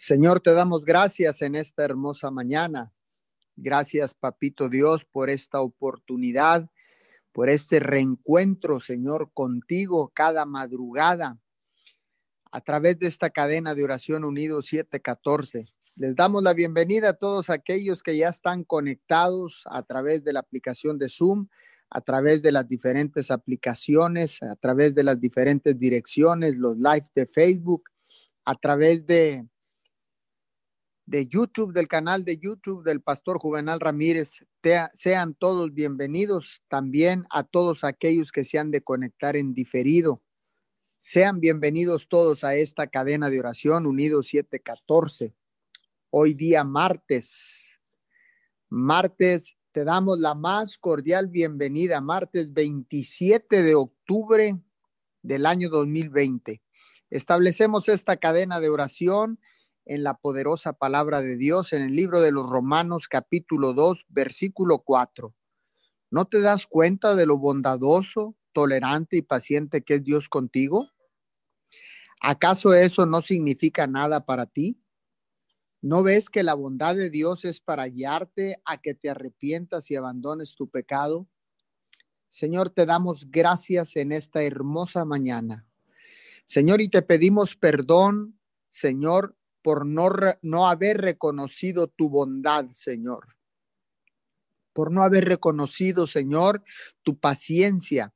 Señor, te damos gracias en esta hermosa mañana. Gracias, Papito Dios, por esta oportunidad, por este reencuentro, Señor, contigo cada madrugada a través de esta cadena de oración unido 714. Les damos la bienvenida a todos aquellos que ya están conectados a través de la aplicación de Zoom, a través de las diferentes aplicaciones, a través de las diferentes direcciones, los live de Facebook, a través de de YouTube, del canal de YouTube del Pastor Juvenal Ramírez. sean todos bienvenidos también a todos aquellos que se han de conectar en diferido. Sean bienvenidos todos a esta cadena de oración Unidos 714. Hoy día martes. Martes, te damos la más cordial bienvenida. Martes 27 de octubre del año 2020. Establecemos esta cadena de oración en la poderosa palabra de Dios en el libro de los Romanos capítulo 2, versículo 4. ¿No te das cuenta de lo bondadoso, tolerante y paciente que es Dios contigo? ¿Acaso eso no significa nada para ti? ¿No ves que la bondad de Dios es para guiarte a que te arrepientas y abandones tu pecado? Señor, te damos gracias en esta hermosa mañana. Señor, y te pedimos perdón, Señor, por no, no haber reconocido tu bondad, Señor. Por no haber reconocido, Señor, tu paciencia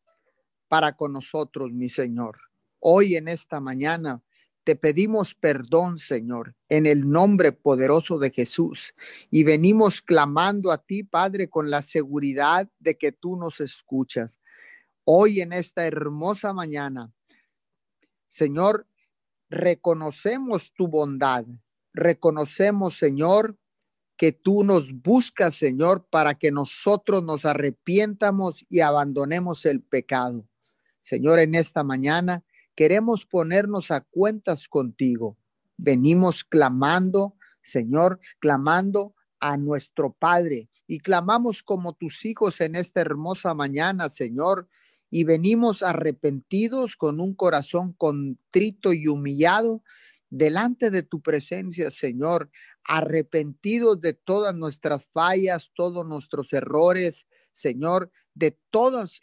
para con nosotros, mi Señor. Hoy en esta mañana te pedimos perdón, Señor, en el nombre poderoso de Jesús. Y venimos clamando a ti, Padre, con la seguridad de que tú nos escuchas. Hoy en esta hermosa mañana, Señor, reconocemos tu bondad, reconocemos, Señor, que tú nos buscas, Señor, para que nosotros nos arrepientamos y abandonemos el pecado. Señor, en esta mañana queremos ponernos a cuentas contigo. Venimos clamando, Señor, clamando a nuestro Padre y clamamos como tus hijos en esta hermosa mañana, Señor, y venimos arrepentidos con un corazón contrito y humillado delante de tu presencia, Señor, arrepentidos de todas nuestras fallas, todos nuestros errores, Señor, de todos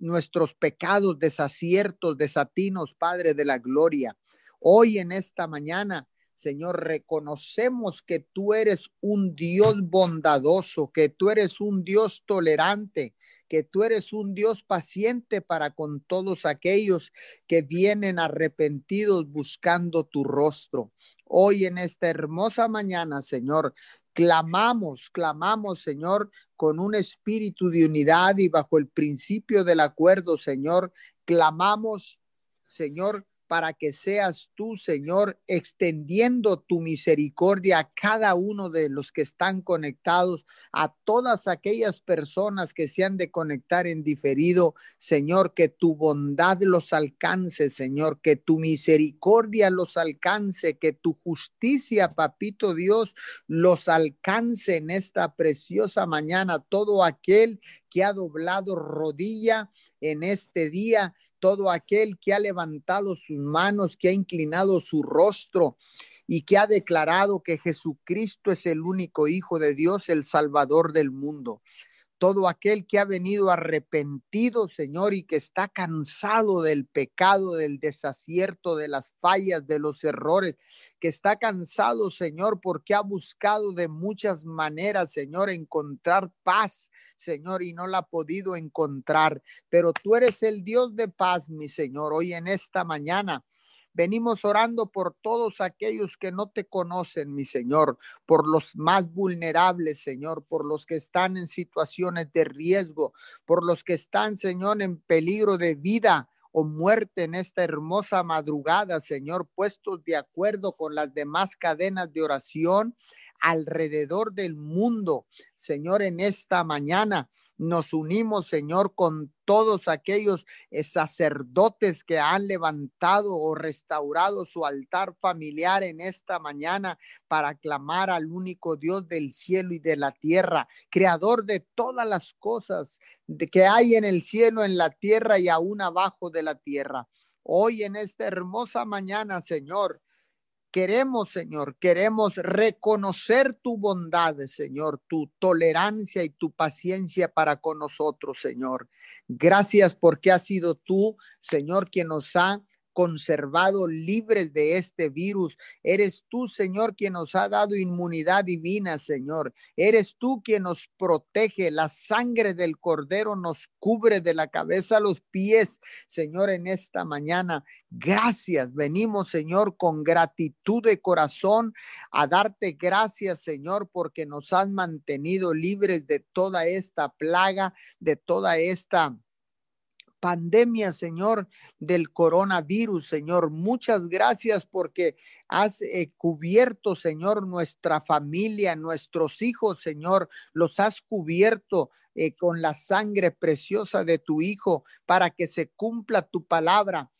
nuestros pecados, desaciertos, desatinos, Padre de la Gloria. Hoy en esta mañana Señor, reconocemos que tú eres un Dios bondadoso, que tú eres un Dios tolerante, que tú eres un Dios paciente para con todos aquellos que vienen arrepentidos buscando tu rostro. Hoy en esta hermosa mañana, Señor, clamamos, clamamos, Señor, con un espíritu de unidad y bajo el principio del acuerdo, Señor, clamamos, Señor, para que seas tú, Señor, extendiendo tu misericordia a cada uno de los que están conectados, a todas aquellas personas que se han de conectar en diferido, Señor, que tu bondad los alcance, Señor, que tu misericordia los alcance, que tu justicia, papito Dios, los alcance en esta preciosa mañana, todo aquel que ha doblado rodilla en este día todo aquel que ha levantado sus manos, que ha inclinado su rostro y que ha declarado que Jesucristo es el único Hijo de Dios, el Salvador del mundo. Todo aquel que ha venido arrepentido, Señor, y que está cansado del pecado, del desacierto, de las fallas, de los errores, que está cansado, Señor, porque ha buscado de muchas maneras, Señor, encontrar paz, Señor, y no la ha podido encontrar. Pero tú eres el Dios de paz, mi Señor, hoy en esta mañana. Venimos orando por todos aquellos que no te conocen, mi Señor, por los más vulnerables, Señor, por los que están en situaciones de riesgo, por los que están, Señor, en peligro de vida o muerte en esta hermosa madrugada, Señor, puestos de acuerdo con las demás cadenas de oración alrededor del mundo, Señor, en esta mañana. Nos unimos, Señor, con todos aquellos eh, sacerdotes que han levantado o restaurado su altar familiar en esta mañana para clamar al único Dios del cielo y de la tierra, creador de todas las cosas que hay en el cielo, en la tierra y aún abajo de la tierra. Hoy en esta hermosa mañana, Señor, Queremos, Señor, queremos reconocer tu bondad, Señor, tu tolerancia y tu paciencia para con nosotros, Señor. Gracias porque has sido tú, Señor, quien nos ha conservado libres de este virus. Eres tú, Señor, quien nos ha dado inmunidad divina, Señor. Eres tú quien nos protege. La sangre del cordero nos cubre de la cabeza a los pies, Señor, en esta mañana. Gracias. Venimos, Señor, con gratitud de corazón a darte gracias, Señor, porque nos has mantenido libres de toda esta plaga, de toda esta pandemia, Señor, del coronavirus, Señor. Muchas gracias porque has eh, cubierto, Señor, nuestra familia, nuestros hijos, Señor. Los has cubierto eh, con la sangre preciosa de tu Hijo para que se cumpla tu palabra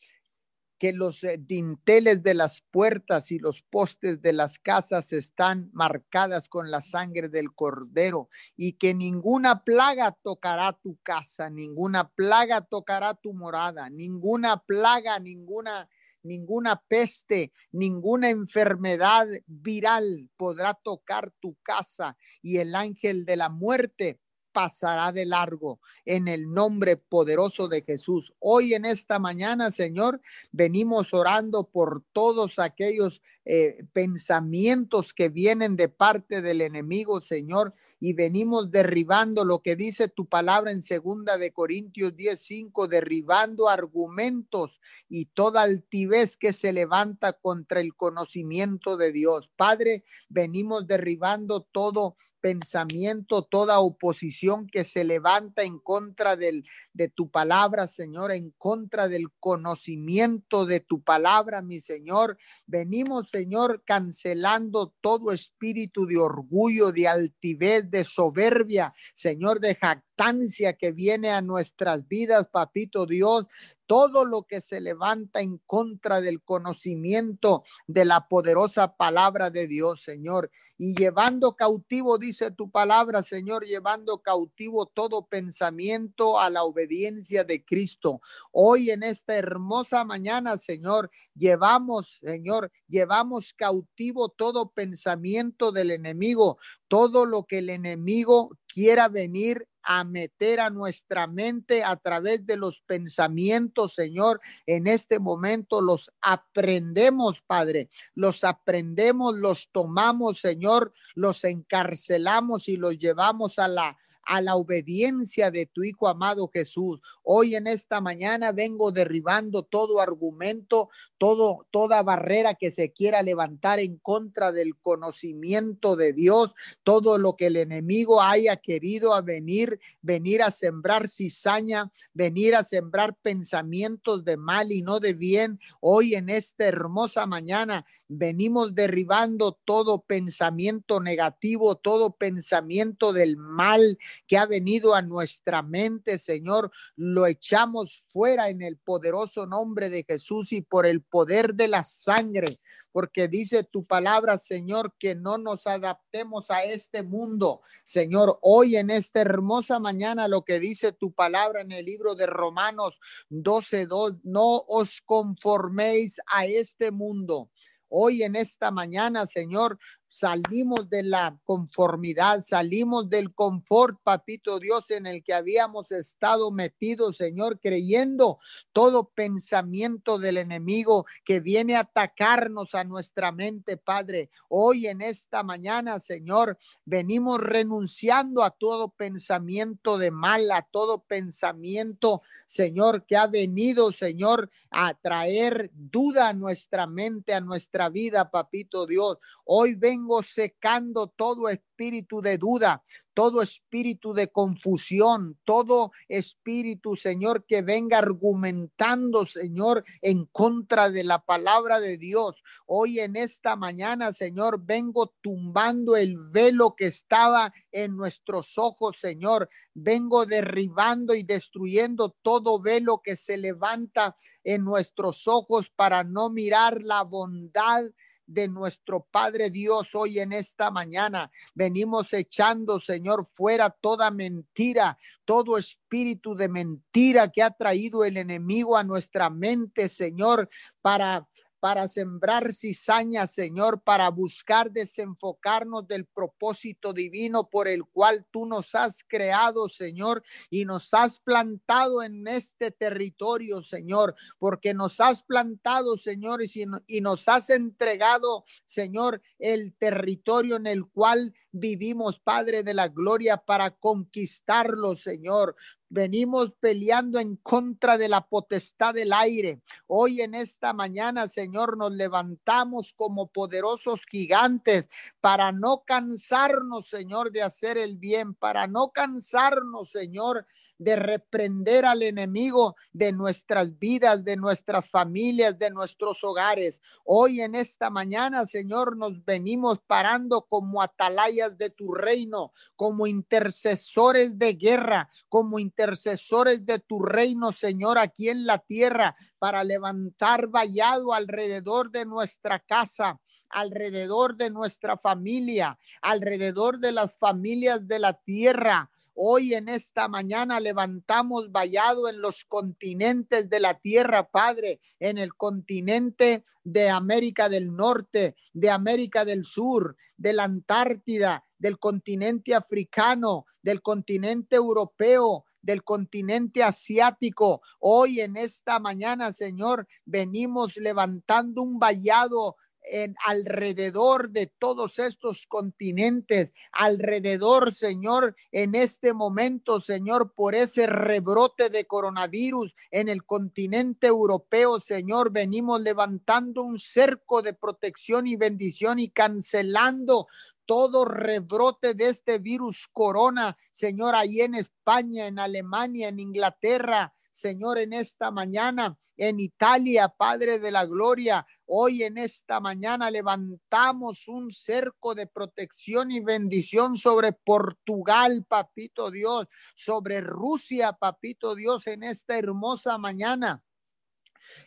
que los eh, dinteles de las puertas y los postes de las casas están marcadas con la sangre del cordero y que ninguna plaga tocará tu casa, ninguna plaga tocará tu morada, ninguna plaga, ninguna ninguna peste, ninguna enfermedad viral podrá tocar tu casa y el ángel de la muerte pasará de largo en el nombre poderoso de Jesús. Hoy en esta mañana, Señor, venimos orando por todos aquellos eh, pensamientos que vienen de parte del enemigo, Señor, y venimos derribando lo que dice tu palabra en segunda de Corintios 10:5, derribando argumentos y toda altivez que se levanta contra el conocimiento de Dios. Padre, venimos derribando todo pensamiento, toda oposición que se levanta en contra del, de tu palabra, Señor, en contra del conocimiento de tu palabra, mi Señor. Venimos, Señor, cancelando todo espíritu de orgullo, de altivez, de soberbia, Señor, de jactancia que viene a nuestras vidas, papito Dios todo lo que se levanta en contra del conocimiento de la poderosa palabra de Dios, Señor. Y llevando cautivo, dice tu palabra, Señor, llevando cautivo todo pensamiento a la obediencia de Cristo. Hoy en esta hermosa mañana, Señor, llevamos, Señor, llevamos cautivo todo pensamiento del enemigo, todo lo que el enemigo quiera venir a meter a nuestra mente a través de los pensamientos, Señor. En este momento los aprendemos, Padre. Los aprendemos, los tomamos, Señor, los encarcelamos y los llevamos a la a la obediencia de tu Hijo amado Jesús. Hoy en esta mañana vengo derribando todo argumento, todo, toda barrera que se quiera levantar en contra del conocimiento de Dios, todo lo que el enemigo haya querido venir, venir a sembrar cizaña, venir a sembrar pensamientos de mal y no de bien. Hoy en esta hermosa mañana venimos derribando todo pensamiento negativo, todo pensamiento del mal que ha venido a nuestra mente, Señor, lo echamos fuera en el poderoso nombre de Jesús y por el poder de la sangre, porque dice tu palabra, Señor, que no nos adaptemos a este mundo. Señor, hoy en esta hermosa mañana, lo que dice tu palabra en el libro de Romanos 12, 2, no os conforméis a este mundo. Hoy en esta mañana, Señor, salimos de la conformidad, salimos del confort, papito Dios, en el que habíamos estado metidos, Señor, creyendo todo pensamiento del enemigo que viene a atacarnos a nuestra mente, Padre. Hoy en esta mañana, Señor, venimos renunciando a todo pensamiento de mal, a todo pensamiento, Señor, que ha venido, Señor, a traer duda a nuestra mente, a nuestra vida, papito Dios. Hoy ven secando todo espíritu de duda, todo espíritu de confusión, todo espíritu, Señor, que venga argumentando, Señor, en contra de la palabra de Dios. Hoy en esta mañana, Señor, vengo tumbando el velo que estaba en nuestros ojos, Señor. Vengo derribando y destruyendo todo velo que se levanta en nuestros ojos para no mirar la bondad de nuestro Padre Dios hoy en esta mañana. Venimos echando, Señor, fuera toda mentira, todo espíritu de mentira que ha traído el enemigo a nuestra mente, Señor, para para sembrar cizaña, Señor, para buscar desenfocarnos del propósito divino por el cual tú nos has creado, Señor, y nos has plantado en este territorio, Señor, porque nos has plantado, Señor, y, nos has entregado, Señor, el territorio en el cual vivimos, Padre de la Gloria, para conquistarlo, Señor. Venimos peleando en contra de la potestad del aire. Hoy en esta mañana, Señor, nos levantamos como poderosos gigantes para no cansarnos, Señor, de hacer el bien, para no cansarnos, Señor, de reprender al enemigo de nuestras vidas, de nuestras familias, de nuestros hogares. Hoy en esta mañana, Señor, nos venimos parando como atalayas de tu reino, como intercesores de guerra, como intercesores de tu reino, Señor, aquí en la tierra, para levantar vallado alrededor de nuestra casa, alrededor de nuestra familia, alrededor de las familias de la tierra, Hoy en esta mañana levantamos vallado en los continentes de la tierra, Padre, en el continente de América del Norte, de América del Sur, de la Antártida, del continente africano, del continente europeo, del continente asiático. Hoy en esta mañana, Señor, venimos levantando un vallado en alrededor de todos estos continentes, alrededor, Señor, en este momento, Señor, por ese rebrote de coronavirus en el continente europeo, Señor, venimos levantando un cerco de protección y bendición y cancelando todo rebrote de este virus corona, Señor, ahí en España, en Alemania, en Inglaterra, Señor, en esta mañana, en Italia, Padre de la Gloria. Hoy en esta mañana levantamos un cerco de protección y bendición sobre Portugal, Papito Dios, sobre Rusia, Papito Dios, en esta hermosa mañana.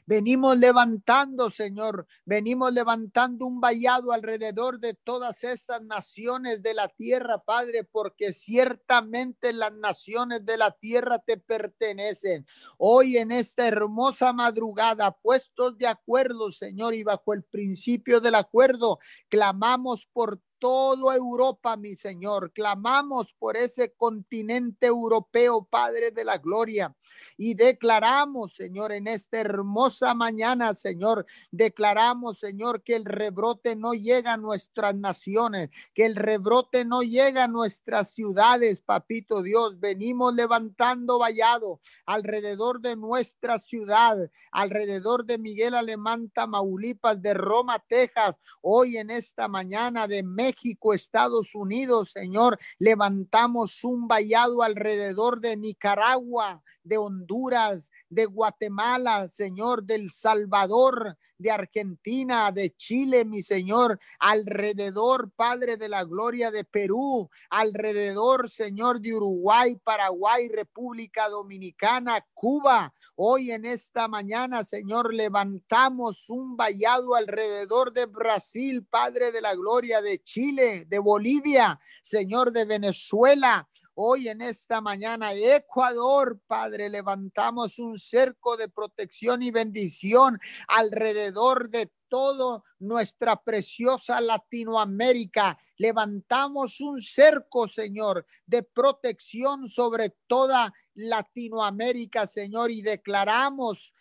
Venimos levantando, Señor, venimos levantando un vallado alrededor de todas esas naciones de la tierra, Padre, porque ciertamente las naciones de la tierra te pertenecen. Hoy en esta hermosa madrugada, puestos de acuerdo, Señor, y bajo el principio del acuerdo, clamamos por toda Europa, mi Señor. Clamamos por ese continente europeo, Padre de la Gloria, y declaramos, Señor, en esta hermosa mañana, Señor, declaramos, Señor, que el rebrote no llega a nuestras naciones, que el rebrote no llega a nuestras ciudades, Papito Dios. Venimos levantando vallado alrededor de nuestra ciudad, alrededor de Miguel Alemán, Tamaulipas, de Roma, Texas, hoy en esta mañana de México México, Estados Unidos, Señor. Levantamos un vallado alrededor de Nicaragua, de Honduras, de Guatemala, Señor, del Salvador, de Argentina, de Chile, mi Señor, alrededor, Padre de la Gloria de Perú, alrededor, Señor, de Uruguay, Paraguay, República Dominicana, Cuba. Hoy en esta mañana, Señor, levantamos un vallado alrededor de Brasil, Padre de la Gloria de Chile, de Bolivia, Señor, de Venezuela, Hoy en esta mañana, Ecuador, Padre, levantamos un cerco de protección y bendición alrededor de todo nuestra preciosa Latinoamérica. Levantamos un cerco, Señor, de protección sobre toda Latinoamérica, Señor, y declaramos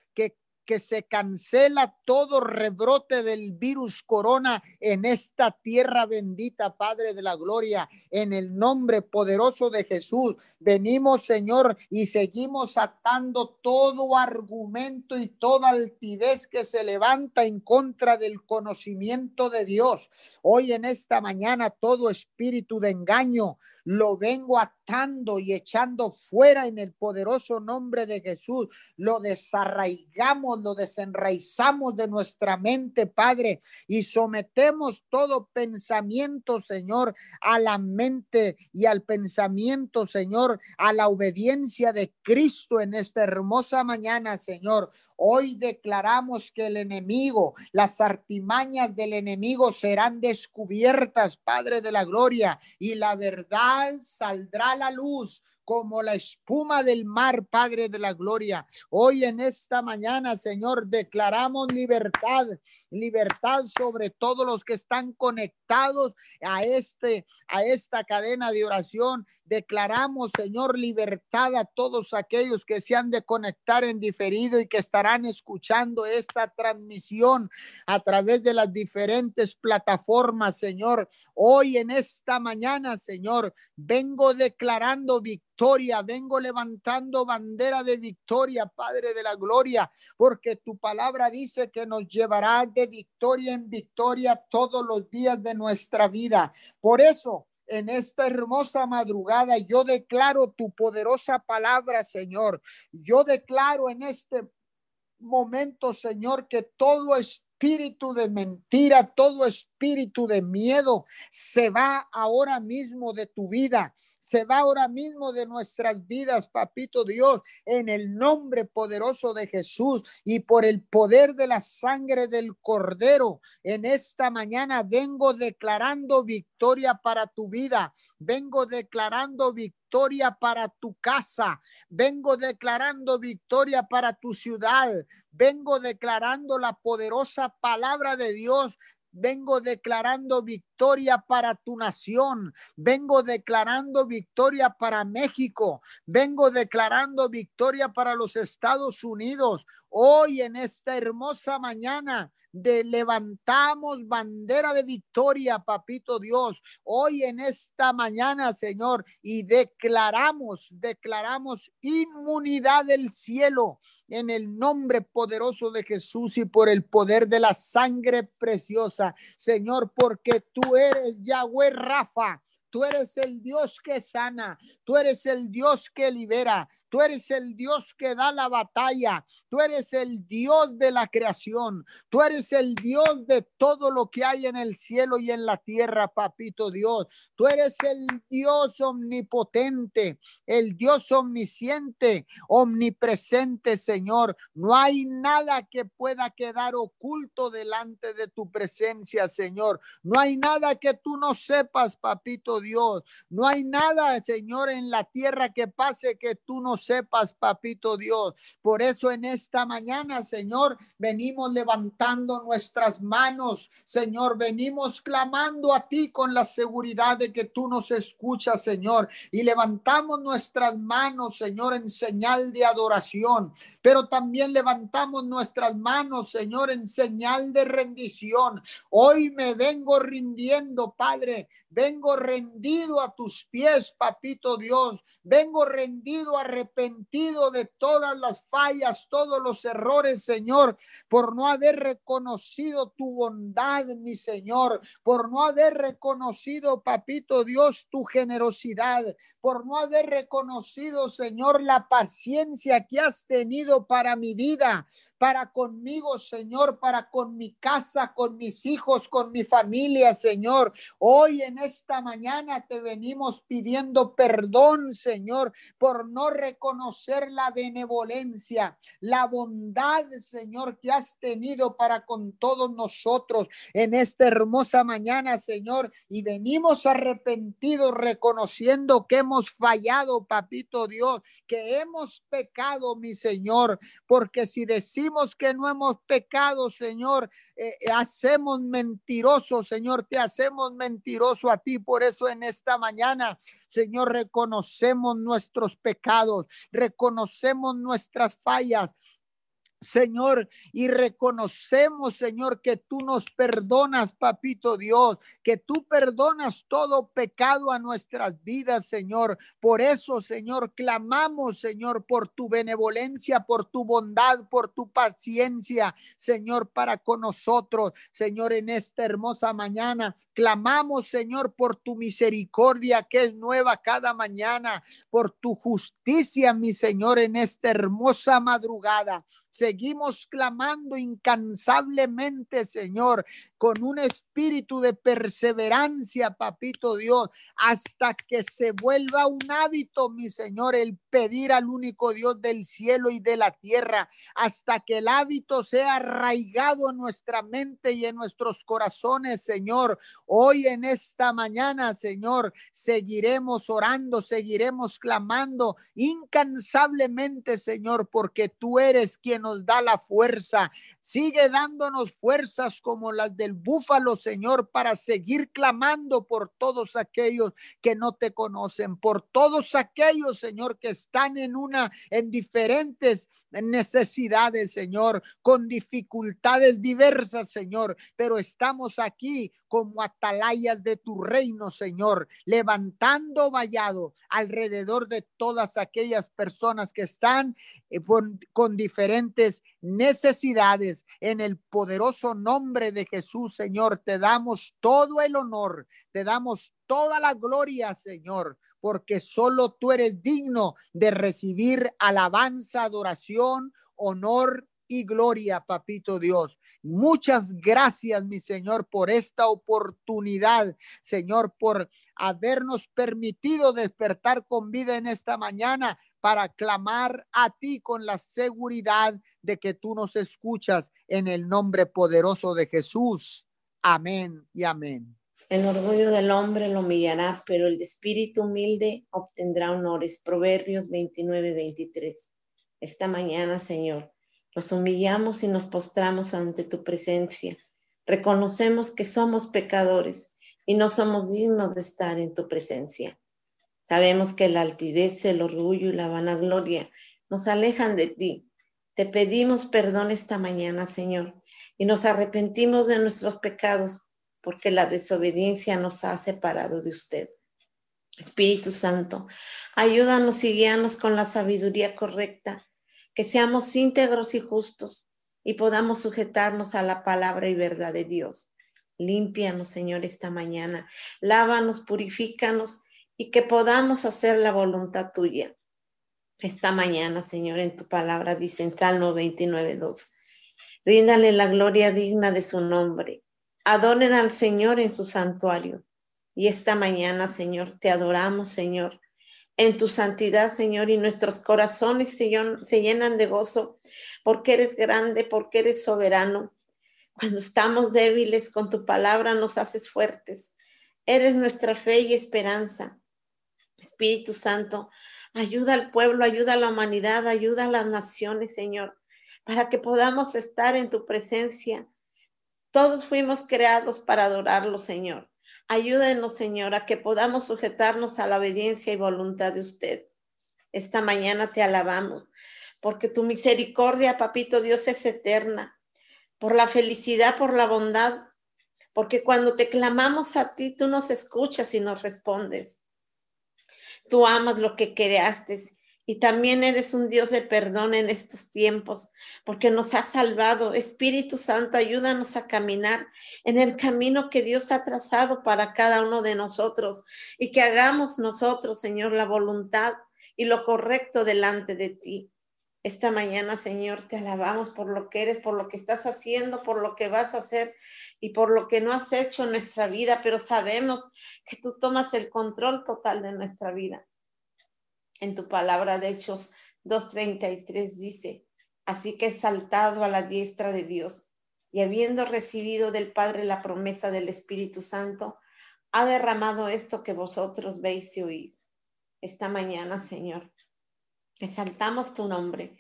que se cancela todo rebrote del virus corona en esta tierra bendita, Padre de la Gloria, en el nombre poderoso de Jesús. Venimos, Señor, y seguimos atando todo argumento y toda altivez que se levanta en contra del conocimiento de Dios. Hoy en esta mañana, todo espíritu de engaño, lo vengo atando y echando fuera en el poderoso nombre de Jesús. Lo desarraigamos, lo desenraizamos de nuestra mente, Padre, y sometemos todo pensamiento, Señor, a la mente y al pensamiento, Señor, a la obediencia de Cristo en esta hermosa mañana, Señor. Hoy declaramos que el enemigo, las artimañas del enemigo serán descubiertas, Padre de la Gloria, y la verdad saldrá a la luz como la espuma del mar, Padre de la Gloria. Hoy en esta mañana, Señor, declaramos libertad, libertad sobre todos los que están conectados a este a esta cadena de oración Declaramos, Señor, libertad a todos aquellos que se han de conectar en diferido y que estarán escuchando esta transmisión a través de las diferentes plataformas, Señor. Hoy en esta mañana, Señor, vengo declarando victoria, vengo levantando bandera de victoria, Padre de la Gloria, porque tu palabra dice que nos llevará de victoria en victoria todos los días de nuestra vida. Por eso, en esta hermosa madrugada. Yo declaro tu poderosa palabra, Señor. Yo declaro en este momento, Señor, que todo espíritu de mentira, todo espíritu de miedo se va ahora mismo de tu vida se va ahora mismo de nuestras vidas, papito Dios, en el nombre poderoso de Jesús y por el poder de la sangre del cordero. En esta mañana vengo declarando victoria para tu vida, vengo declarando victoria para tu casa, vengo declarando victoria para tu ciudad, vengo declarando la poderosa palabra de Dios. Vengo declarando victoria para tu nación, vengo declarando victoria para México, vengo declarando victoria para los Estados Unidos. Hoy en esta hermosa mañana de levantamos bandera de victoria, papito Dios, hoy en esta mañana, Señor, y declaramos, declaramos inmunidad del cielo en el nombre poderoso de Jesús y por el poder de la sangre preciosa, Señor, porque tú eres Yahweh Rafa. Tú eres el Dios que sana, tú eres el Dios que libera, Tú eres el Dios que da la batalla. Tú eres el Dios de la creación. Tú eres el Dios de todo lo que hay en el cielo y en la tierra, papito Dios. Tú eres el Dios omnipotente, el Dios omnisciente, omnipresente, Señor. No hay nada que pueda quedar oculto delante de tu presencia, Señor. No hay nada que tú no sepas, papito Dios. No hay nada, Señor, en la tierra que pase que tú no sepas, papito Dios. Por eso en esta mañana, Señor, venimos levantando nuestras manos, Señor, venimos clamando a ti con la seguridad de que tú nos escuchas, Señor, y levantamos nuestras manos, Señor, en señal de adoración, pero también levantamos nuestras manos, Señor, en señal de rendición. Hoy me vengo rindiendo, Padre, vengo rendido a tus pies, papito Dios, vengo rendido a de todas las fallas, todos los errores, Señor, por no haber reconocido tu bondad, mi Señor, por no haber reconocido, papito Dios, tu generosidad, por no haber reconocido, Señor, la paciencia que has tenido para mi vida para conmigo, Señor, para con mi casa, con mis hijos, con mi familia, Señor. Hoy en esta mañana te venimos pidiendo perdón, Señor, por no reconocer la benevolencia, la bondad, Señor, que has tenido para con todos nosotros en esta hermosa mañana, Señor. Y venimos arrepentidos, reconociendo que hemos fallado, papito Dios, que hemos pecado, mi Señor, porque si decimos que no hemos pecado, Señor, eh, eh, hacemos mentiroso, Señor, te hacemos mentiroso a ti. Por eso en esta mañana, Señor, reconocemos nuestros pecados, reconocemos nuestras fallas, Señor, y reconocemos, Señor, que tú nos perdonas, papito Dios, que tú perdonas todo pecado a nuestras vidas, Señor. Por eso, Señor, clamamos, Señor, por tu benevolencia, por tu bondad, por tu paciencia, Señor, para con nosotros, Señor, en esta hermosa mañana. Clamamos, Señor, por tu misericordia que es nueva cada mañana, por tu justicia, mi Señor, en esta hermosa madrugada. Seguimos clamando incansablemente, Señor, con un espíritu de perseverancia, papito Dios, hasta que se vuelva un hábito, mi Señor, el pedir al único Dios del cielo y de la tierra, hasta que el hábito sea arraigado en nuestra mente y en nuestros corazones, Señor. Hoy en esta mañana, Señor, seguiremos orando, seguiremos clamando incansablemente, Señor, porque tú eres quien nos da la fuerza. Sigue dándonos fuerzas como las del búfalo, Señor, para seguir clamando por todos aquellos que no te conocen, por todos aquellos, Señor, que están en una, en diferentes necesidades, Señor, con dificultades diversas, Señor, pero estamos aquí como atalayas de tu reino, Señor, levantando vallado alrededor de todas aquellas personas que están eh, con, diferentes necesidades. En el poderoso nombre de Jesús, Señor, te damos todo el honor, te damos toda la gloria, Señor, porque solo tú eres digno de recibir alabanza, adoración, honor y gloria, papito Dios. Muchas gracias, mi Señor, por esta oportunidad, Señor, por habernos permitido despertar con vida en esta mañana para clamar a ti con la seguridad de que tú nos escuchas en el nombre poderoso de Jesús. Amén y amén. El orgullo del hombre lo humillará, pero el espíritu humilde obtendrá honores. Proverbios 29, 23. Esta mañana, Señor, nos humillamos y nos postramos ante tu presencia. Reconocemos que somos pecadores y no somos dignos de estar en tu presencia. Sabemos que la altivez, el orgullo y la vanagloria nos alejan de ti. Te pedimos perdón esta mañana, Señor, y nos arrepentimos de nuestros pecados porque la desobediencia nos ha separado de usted. Espíritu Santo, ayúdanos y guíanos con la sabiduría correcta que seamos íntegros y justos y podamos sujetarnos a la palabra y verdad de Dios. Límpianos, Señor, esta mañana. Lávanos, purifícanos y que podamos hacer la voluntad tuya. Esta mañana, Señor, en tu palabra dice en Salmo 29, 2. Ríndale la gloria digna de su nombre. Adoren al Señor en su santuario. Y esta mañana, Señor, te adoramos, Señor en tu santidad, Señor, y nuestros corazones se, llenan de gozo porque eres grande, porque eres soberano. Cuando estamos débiles, con tu palabra nos haces fuertes. Eres nuestra fe y esperanza. Espíritu Santo, ayuda al pueblo, ayuda a la humanidad, ayuda a las naciones, Señor, para que podamos estar en tu presencia. Todos fuimos creados para adorarlo, Señor. Ayúdenos, Señor, a que podamos sujetarnos a la obediencia y voluntad de usted. Esta mañana te alabamos, porque tu misericordia, papito Dios, es eterna, por la felicidad, por la bondad, porque cuando te clamamos a ti, tú nos escuchas y nos respondes. Tú amas lo que creaste y también eres un Dios de perdón en estos tiempos, porque nos has salvado. Espíritu Santo, ayúdanos a caminar en el camino que Dios ha trazado para cada uno de nosotros y que hagamos nosotros, Señor, la voluntad y lo correcto delante de ti. Esta mañana, Señor, te alabamos por lo que eres, por lo que estás haciendo, por lo que vas a hacer y por lo que no has hecho en nuestra vida, pero sabemos que tú tomas el control total de nuestra vida en tu palabra de Hechos 2.33 dice, así que saltado a la diestra de Dios y habiendo recibido del Padre la promesa del Espíritu Santo, ha derramado esto que vosotros veis y oís. Esta mañana, Señor, exaltamos tu nombre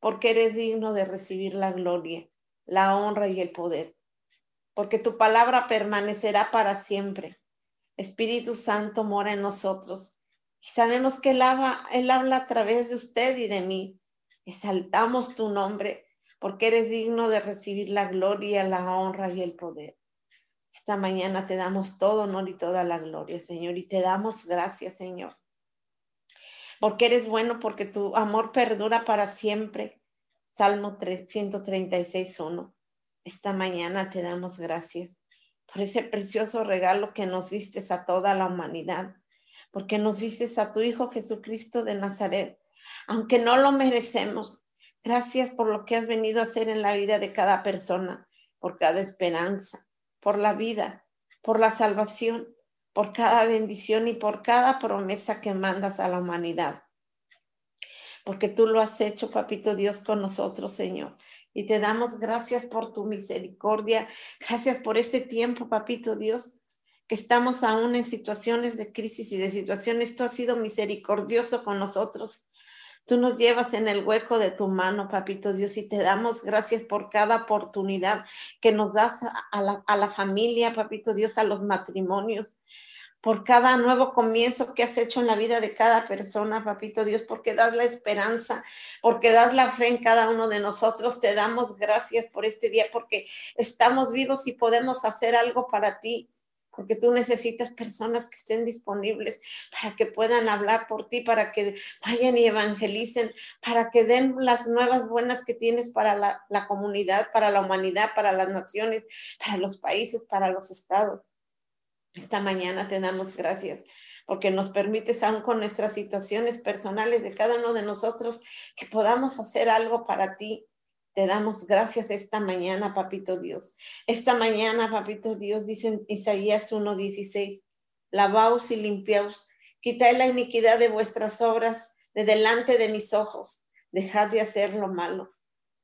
porque eres digno de recibir la gloria, la honra y el poder, porque tu palabra permanecerá para siempre. Espíritu Santo mora en nosotros y sabemos que él habla, él habla a través de usted y de mí. Exaltamos tu nombre porque eres digno de recibir la gloria, la honra y el poder. Esta mañana te damos todo honor y toda la gloria, Señor, y te damos gracias, Señor. Porque eres bueno, porque tu amor perdura para siempre. Salmo 136, 1. Esta mañana te damos gracias por ese precioso regalo que nos diste a toda la humanidad porque nos dices a tu Hijo Jesucristo de Nazaret, aunque no lo merecemos, Gracias por lo que has venido a hacer en la vida de cada persona, por cada esperanza, por la vida, por la salvación, por cada bendición y por cada promesa que mandas a la humanidad. Porque tú lo has hecho, papito Dios, con nosotros, Señor. Y te damos gracias por tu misericordia. Gracias por este tiempo, papito Dios, que estamos aún en situaciones de crisis y de situaciones. Tú has sido misericordioso con nosotros. Tú nos llevas en el hueco de tu mano, papito Dios, y te damos gracias por cada oportunidad que nos das a la, a la familia, papito Dios, a los matrimonios por cada nuevo comienzo que has hecho en la vida de cada persona, papito Dios, porque das la esperanza, porque das la fe en cada uno de nosotros. Te damos gracias por este día, porque estamos vivos y podemos hacer algo para ti, porque tú necesitas personas que estén disponibles para que puedan hablar por ti, para que vayan y evangelicen, para que den las nuevas buenas que tienes para la, comunidad, para la humanidad, para las naciones, para los países, para los estados. Esta mañana te damos gracias porque nos permites, aún con nuestras situaciones personales de cada uno de nosotros, que podamos hacer algo para ti. Te damos gracias esta mañana, papito Dios. Esta mañana, papito Dios, dice Isaías 1:16, lavaos y limpiaos, quitad la iniquidad de vuestras obras de delante de mis ojos, dejad de hacer lo malo.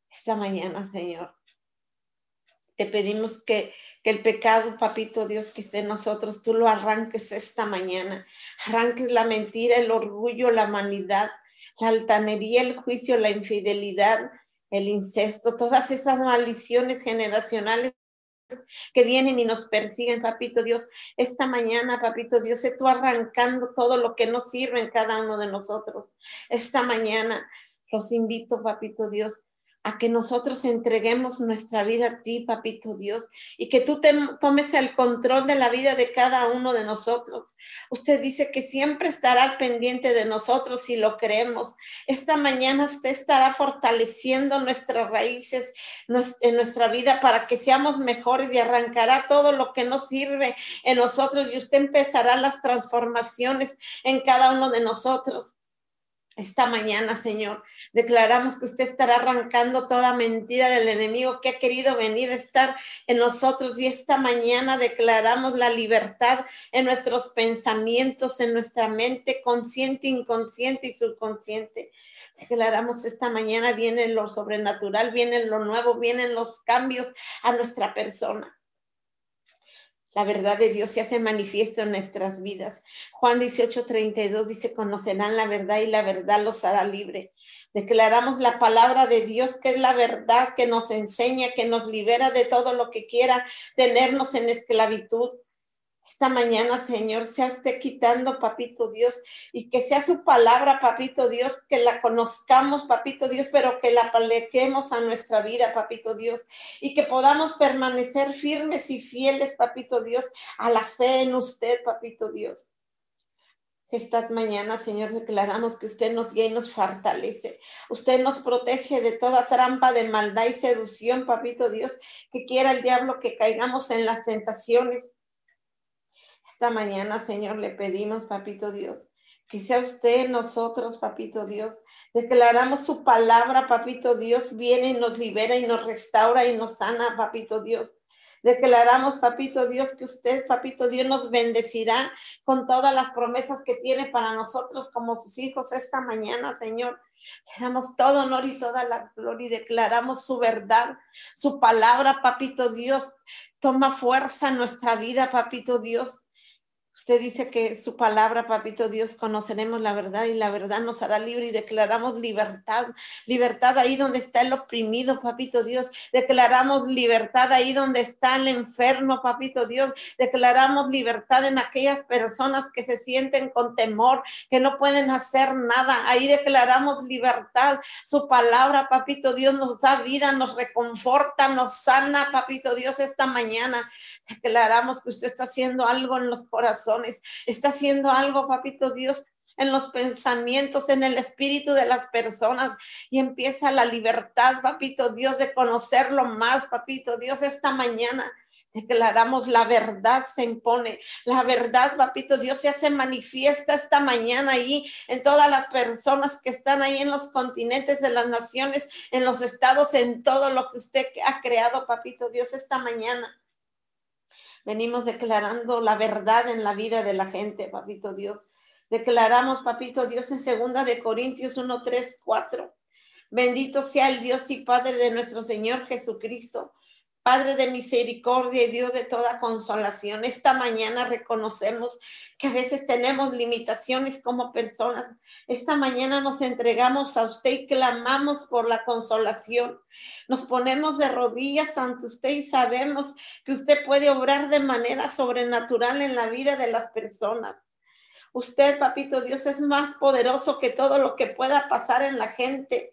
Esta mañana, Señor, te pedimos que, que, el pecado, papito Dios, que esté en nosotros, tú lo arranques esta mañana. Arranques la mentira, el orgullo, la vanidad, la altanería, el juicio, la infidelidad, el incesto, todas esas maldiciones generacionales que vienen y nos persiguen, papito Dios. Esta mañana, papito Dios, sé tú arrancando todo lo que no sirve en cada uno de nosotros. Esta mañana los invito, papito Dios, a que nosotros entreguemos nuestra vida a ti, papito Dios, y que tú te tomes el control de la vida de cada uno de nosotros. Usted dice que siempre estará al pendiente de nosotros si lo creemos. Esta mañana usted estará fortaleciendo nuestras raíces en nuestra vida para que seamos mejores y arrancará todo lo que nos sirve en nosotros y usted empezará las transformaciones en cada uno de nosotros. Esta mañana, Señor, declaramos que usted estará arrancando toda mentira del enemigo que ha querido venir a estar en nosotros y esta mañana declaramos la libertad en nuestros pensamientos, en nuestra mente consciente, inconsciente y subconsciente. Declaramos esta mañana viene lo sobrenatural, viene lo nuevo, vienen los cambios a nuestra persona. La verdad de Dios se hace manifiesto en nuestras vidas. Juan 18, 32 dice, conocerán la verdad y la verdad los hará libre. Declaramos la palabra de Dios, que es la verdad que nos enseña, que nos libera de todo lo que quiera tenernos en esclavitud. Esta mañana, Señor, sea usted quitando, papito Dios, y que sea su palabra, papito Dios, que la conozcamos, papito Dios, pero que la apliquemos a nuestra vida, papito Dios, y que podamos permanecer firmes y fieles, papito Dios, a la fe en usted, papito Dios. Esta mañana, Señor, declaramos que usted nos guía y nos fortalece. Usted nos protege de toda trampa de maldad y seducción, papito Dios, que quiera el diablo que caigamos en las tentaciones esta mañana, Señor, le pedimos, papito Dios, que sea usted nosotros, papito Dios. Declaramos su palabra, papito Dios, viene y nos libera y nos restaura y nos sana, papito Dios. Declaramos, papito Dios, que usted, papito Dios, nos bendecirá con todas las promesas que tiene para nosotros como sus hijos esta mañana, Señor. Le damos todo honor y toda la gloria y declaramos su verdad, su palabra, papito Dios. Toma fuerza en nuestra vida, papito Dios. Usted dice que su palabra, papito Dios, conoceremos la verdad y la verdad nos hará libre y declaramos libertad, libertad ahí donde está el oprimido, papito Dios. Declaramos libertad ahí donde está el enfermo, papito Dios. Declaramos libertad en aquellas personas que se sienten con temor, que no pueden hacer nada. Ahí declaramos libertad. Su palabra, papito Dios, nos da vida, nos reconforta, nos sana, papito Dios, esta mañana. Declaramos que usted está haciendo algo en los corazones está haciendo algo, papito Dios, en los pensamientos, en el espíritu de las personas y empieza la libertad, papito Dios, de conocerlo más, papito Dios, esta mañana. Declaramos la verdad se impone. La verdad, papito, Dios se hace manifiesta esta mañana ahí en todas las personas que están ahí en los continentes de las naciones, en los estados, en todo lo que usted ha creado, papito Dios, esta mañana. Venimos declarando la verdad en la vida de la gente, papito Dios. Declaramos, papito Dios, en segunda de Corintios 1, 3, 4. Bendito sea el Dios y Padre de nuestro Señor Jesucristo Padre de misericordia y Dios de toda consolación, esta mañana reconocemos que a veces tenemos limitaciones como personas. Esta mañana nos entregamos a usted y clamamos por la consolación. Nos ponemos de rodillas ante usted y sabemos que usted puede obrar de manera sobrenatural en la vida de las personas. Usted, papito Dios, es más poderoso que todo lo que pueda pasar en la gente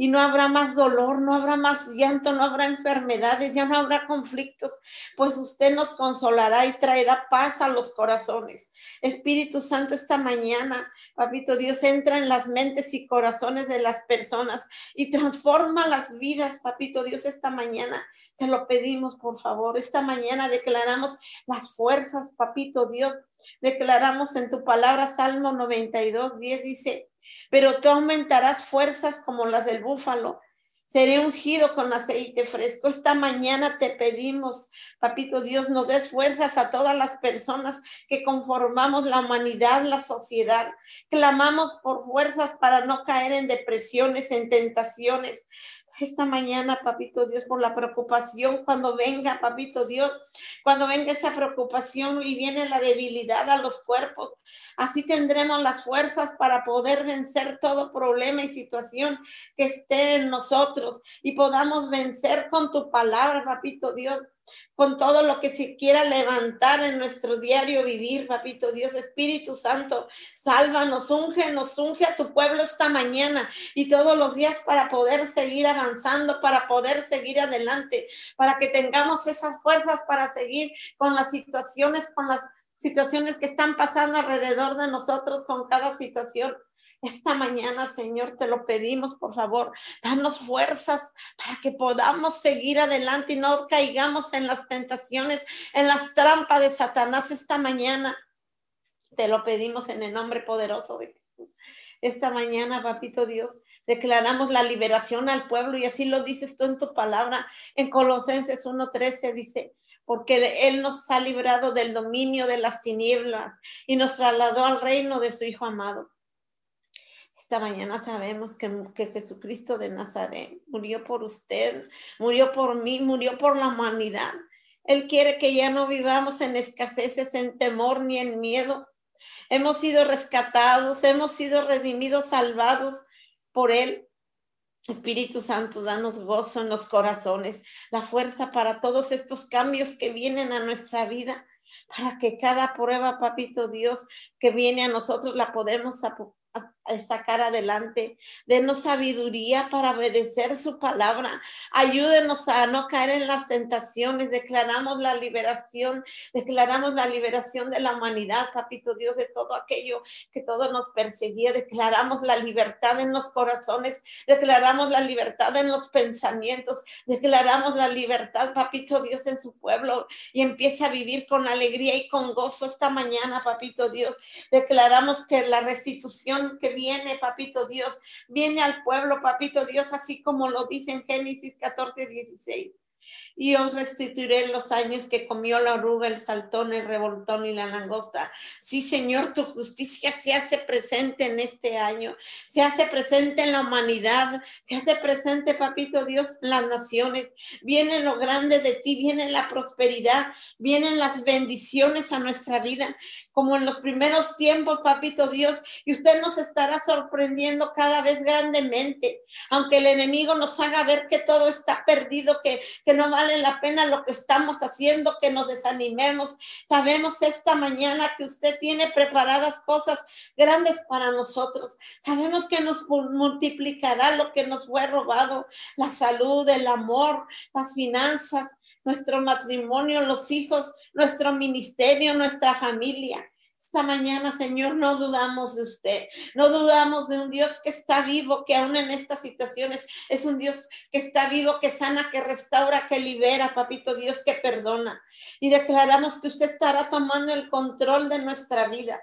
y no habrá más dolor, no habrá más llanto, no habrá enfermedades, ya no habrá conflictos, pues usted nos consolará y traerá paz a los corazones. Espíritu Santo, esta mañana, papito Dios, entra en las mentes y corazones de las personas y transforma las vidas, papito Dios, esta mañana. Te lo pedimos, por favor. Esta mañana declaramos las fuerzas, papito Dios. Declaramos en tu palabra, Salmo 92, 10 dice, pero tú aumentarás fuerzas como las del búfalo. Seré ungido con aceite fresco. Esta mañana te pedimos, papito Dios, nos des fuerzas a todas las personas que conformamos la humanidad, la sociedad. Clamamos por fuerzas para no caer en depresiones, en tentaciones, esta mañana, papito Dios, por la preocupación, cuando venga, papito Dios, cuando venga esa preocupación y viene la debilidad a los cuerpos, así tendremos las fuerzas para poder vencer todo problema y situación que esté en nosotros y podamos vencer con tu palabra, papito Dios con todo lo que se quiera levantar en nuestro diario vivir, papito Dios, Espíritu Santo, sálvanos, unge, nos unge a tu pueblo esta mañana y todos los días para poder seguir avanzando, para poder seguir adelante, para que tengamos esas fuerzas para seguir con las situaciones, con las situaciones que están pasando alrededor de nosotros, con cada situación. Esta mañana, Señor, te lo pedimos, por favor, danos fuerzas para que podamos seguir adelante y no caigamos en las tentaciones, en las trampas de Satanás esta mañana. Te lo pedimos en el nombre poderoso de Jesús. Esta mañana, papito Dios, declaramos la liberación al pueblo y así lo dices tú en tu palabra. En Colosenses 1.13 dice, porque Él nos ha librado del dominio de las tinieblas y nos trasladó al reino de su Hijo amado. Esta mañana sabemos que, Jesucristo de Nazaret murió por usted, murió por mí, murió por la humanidad. Él quiere que ya no vivamos en escaseces, en temor ni en miedo. Hemos sido rescatados, hemos sido redimidos, salvados por Él. Espíritu Santo, danos gozo en los corazones, la fuerza para todos estos cambios que vienen a nuestra vida, para que cada prueba, papito Dios, que viene a nosotros la podemos sacar adelante. Denos sabiduría para obedecer su palabra. Ayúdenos a no caer en las tentaciones. Declaramos la liberación, declaramos la liberación de la humanidad, papito Dios, de todo aquello que todo nos perseguía. Declaramos la libertad en los corazones, declaramos la libertad en los pensamientos, declaramos la libertad, papito Dios, en su pueblo y empieza a vivir con alegría y con gozo esta mañana, papito Dios. Declaramos que la restitución que viene, papito Dios, viene al pueblo, papito Dios, así como lo dice en Génesis 14, 16 y os restituiré los años que comió la oruga, el saltón, el revoltón y la langosta. Sí, Señor, tu justicia se hace presente en este año, se hace presente en la humanidad, se hace presente, papito Dios, las naciones. Viene lo grande de ti, viene la prosperidad, vienen las bendiciones a nuestra vida, como en los primeros tiempos, papito Dios, y usted nos estará sorprendiendo cada vez grandemente, aunque el enemigo nos haga ver que todo está perdido, que, que no vale la pena lo que estamos haciendo, que nos desanimemos. Sabemos esta mañana que usted tiene preparadas cosas grandes para nosotros. Sabemos que nos multiplicará lo que nos fue robado, la salud, el amor, las finanzas, nuestro matrimonio, los hijos, nuestro ministerio, nuestra familia. Esta mañana, Señor, no dudamos de usted, no dudamos de un Dios que está vivo, que aún en estas situaciones es un Dios que está vivo, que sana, que restaura, que libera, papito Dios, que perdona. Y declaramos que usted estará tomando el control de nuestra vida.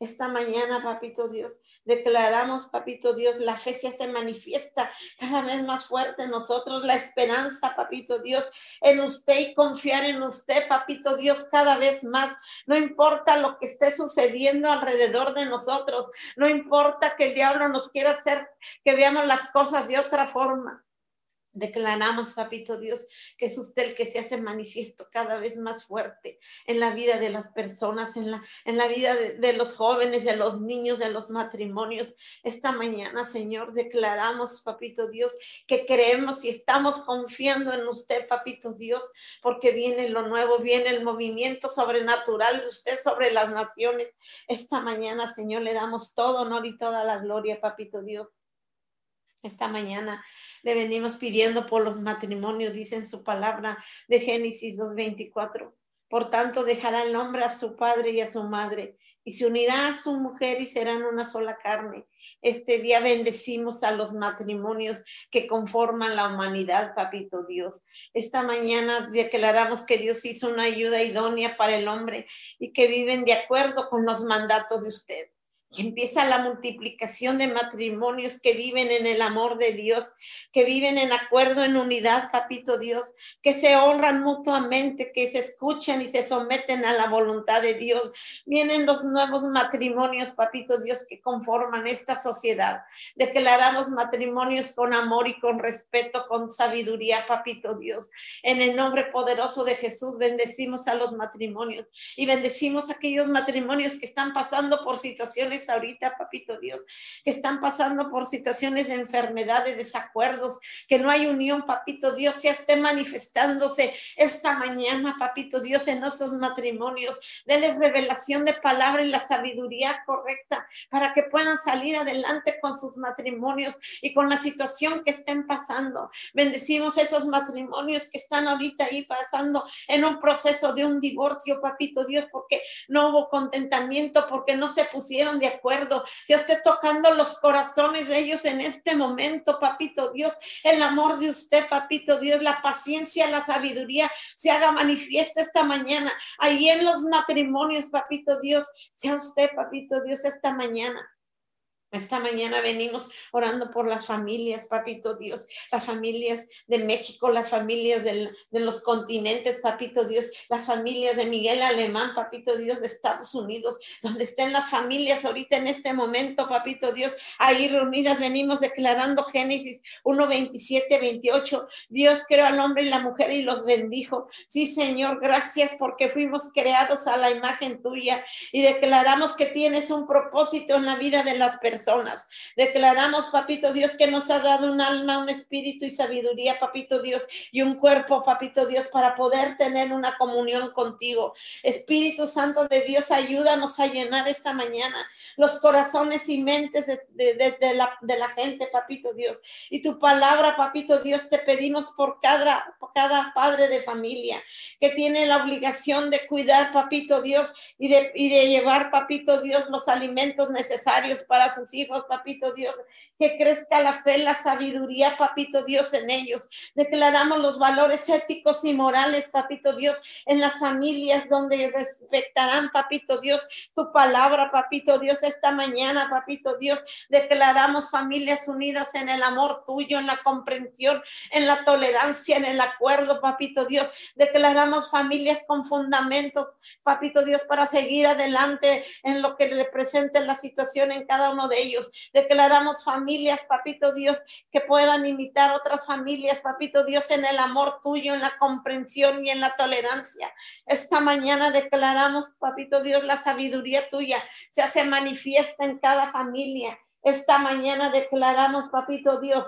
Esta mañana, papito Dios, declaramos, papito Dios, la fe se manifiesta cada vez más fuerte en nosotros, la esperanza, papito Dios, en usted y confiar en usted, papito Dios, cada vez más. No importa lo que esté sucediendo alrededor de nosotros, no importa que el diablo nos quiera hacer que veamos las cosas de otra forma. Declaramos, papito Dios, que es usted el que se hace manifiesto cada vez más fuerte en la vida de las personas, en la, en la vida de, de, los jóvenes, de los niños, de los matrimonios. Esta mañana, Señor, declaramos, papito Dios, que creemos y estamos confiando en usted, papito Dios, porque viene lo nuevo, viene el movimiento sobrenatural de usted sobre las naciones. Esta mañana, Señor, le damos todo honor y toda la gloria, papito Dios. Esta mañana le venimos pidiendo por los matrimonios, dice en su palabra de Génesis 2.24. Por tanto, dejará el hombre a su padre y a su madre y se unirá a su mujer y serán una sola carne. Este día bendecimos a los matrimonios que conforman la humanidad, papito Dios. Esta mañana declaramos que Dios hizo una ayuda idónea para el hombre y que viven de acuerdo con los mandatos de usted empieza la multiplicación de matrimonios que viven en el amor de Dios, que viven en acuerdo, en unidad, papito Dios, que se honran mutuamente, que se escuchan y se someten a la voluntad de Dios. Vienen los nuevos matrimonios, papito Dios, que conforman esta sociedad. Declaramos matrimonios con amor y con respeto, con sabiduría, papito Dios. En el nombre poderoso de Jesús, bendecimos a los matrimonios y bendecimos a aquellos matrimonios que están pasando por situaciones ahorita, papito Dios, que están pasando por situaciones de enfermedad, de desacuerdos, que no hay unión, papito Dios, ya esté manifestándose esta mañana, papito Dios, en esos matrimonios. Denles revelación de palabra y la sabiduría correcta para que puedan salir adelante con sus matrimonios y con la situación que estén pasando. Bendecimos esos matrimonios que están ahorita ahí pasando en un proceso de un divorcio, papito Dios, porque no hubo contentamiento, porque no se pusieron de acuerdo. Dios esté tocando los corazones de ellos en este momento, papito Dios. El amor de usted, papito Dios, la paciencia, la sabiduría se haga manifiesta esta mañana. Ahí en los matrimonios, papito Dios, sea usted, papito Dios, esta mañana. Esta mañana venimos orando por las familias, papito Dios, las familias de México, las familias de los continentes, papito Dios, las familias de Miguel Alemán, papito Dios, de Estados Unidos, donde estén las familias ahorita en este momento, papito Dios, ahí reunidas venimos declarando Génesis 1, 27, 28. Dios creó al hombre y la mujer y los bendijo. Sí, Señor, gracias porque fuimos creados a la imagen tuya y declaramos que tienes un propósito en la vida de las personas personas. Declaramos, papito Dios, que nos ha dado un alma, un espíritu y sabiduría, papito Dios, y un cuerpo, papito Dios, para poder tener una comunión contigo. Espíritu Santo de Dios, ayúdanos a llenar esta mañana los corazones y mentes de, de, la, de la gente, papito Dios. Y tu palabra, papito Dios, te pedimos por cada, cada padre de familia que tiene la obligación de cuidar, papito Dios, y de, y de llevar, papito Dios, los alimentos necesarios para sus hijos, papito Dios, que crezca la fe, la sabiduría, papito Dios, en ellos. Declaramos los valores éticos y morales, papito Dios, en las familias donde respetarán, papito Dios, tu palabra, papito Dios, esta mañana, papito Dios. Declaramos familias unidas en el amor tuyo, en la comprensión, en la tolerancia, en el acuerdo, papito Dios. Declaramos familias con fundamentos, papito Dios, para seguir adelante en lo que represente la situación en cada uno de ellos. Declaramos familias, papito Dios, que puedan imitar otras familias, papito Dios, en el amor tuyo, en la comprensión y en la tolerancia. Esta mañana declaramos, papito Dios, la sabiduría tuya se hace manifiesta en cada familia. Esta mañana declaramos, papito Dios,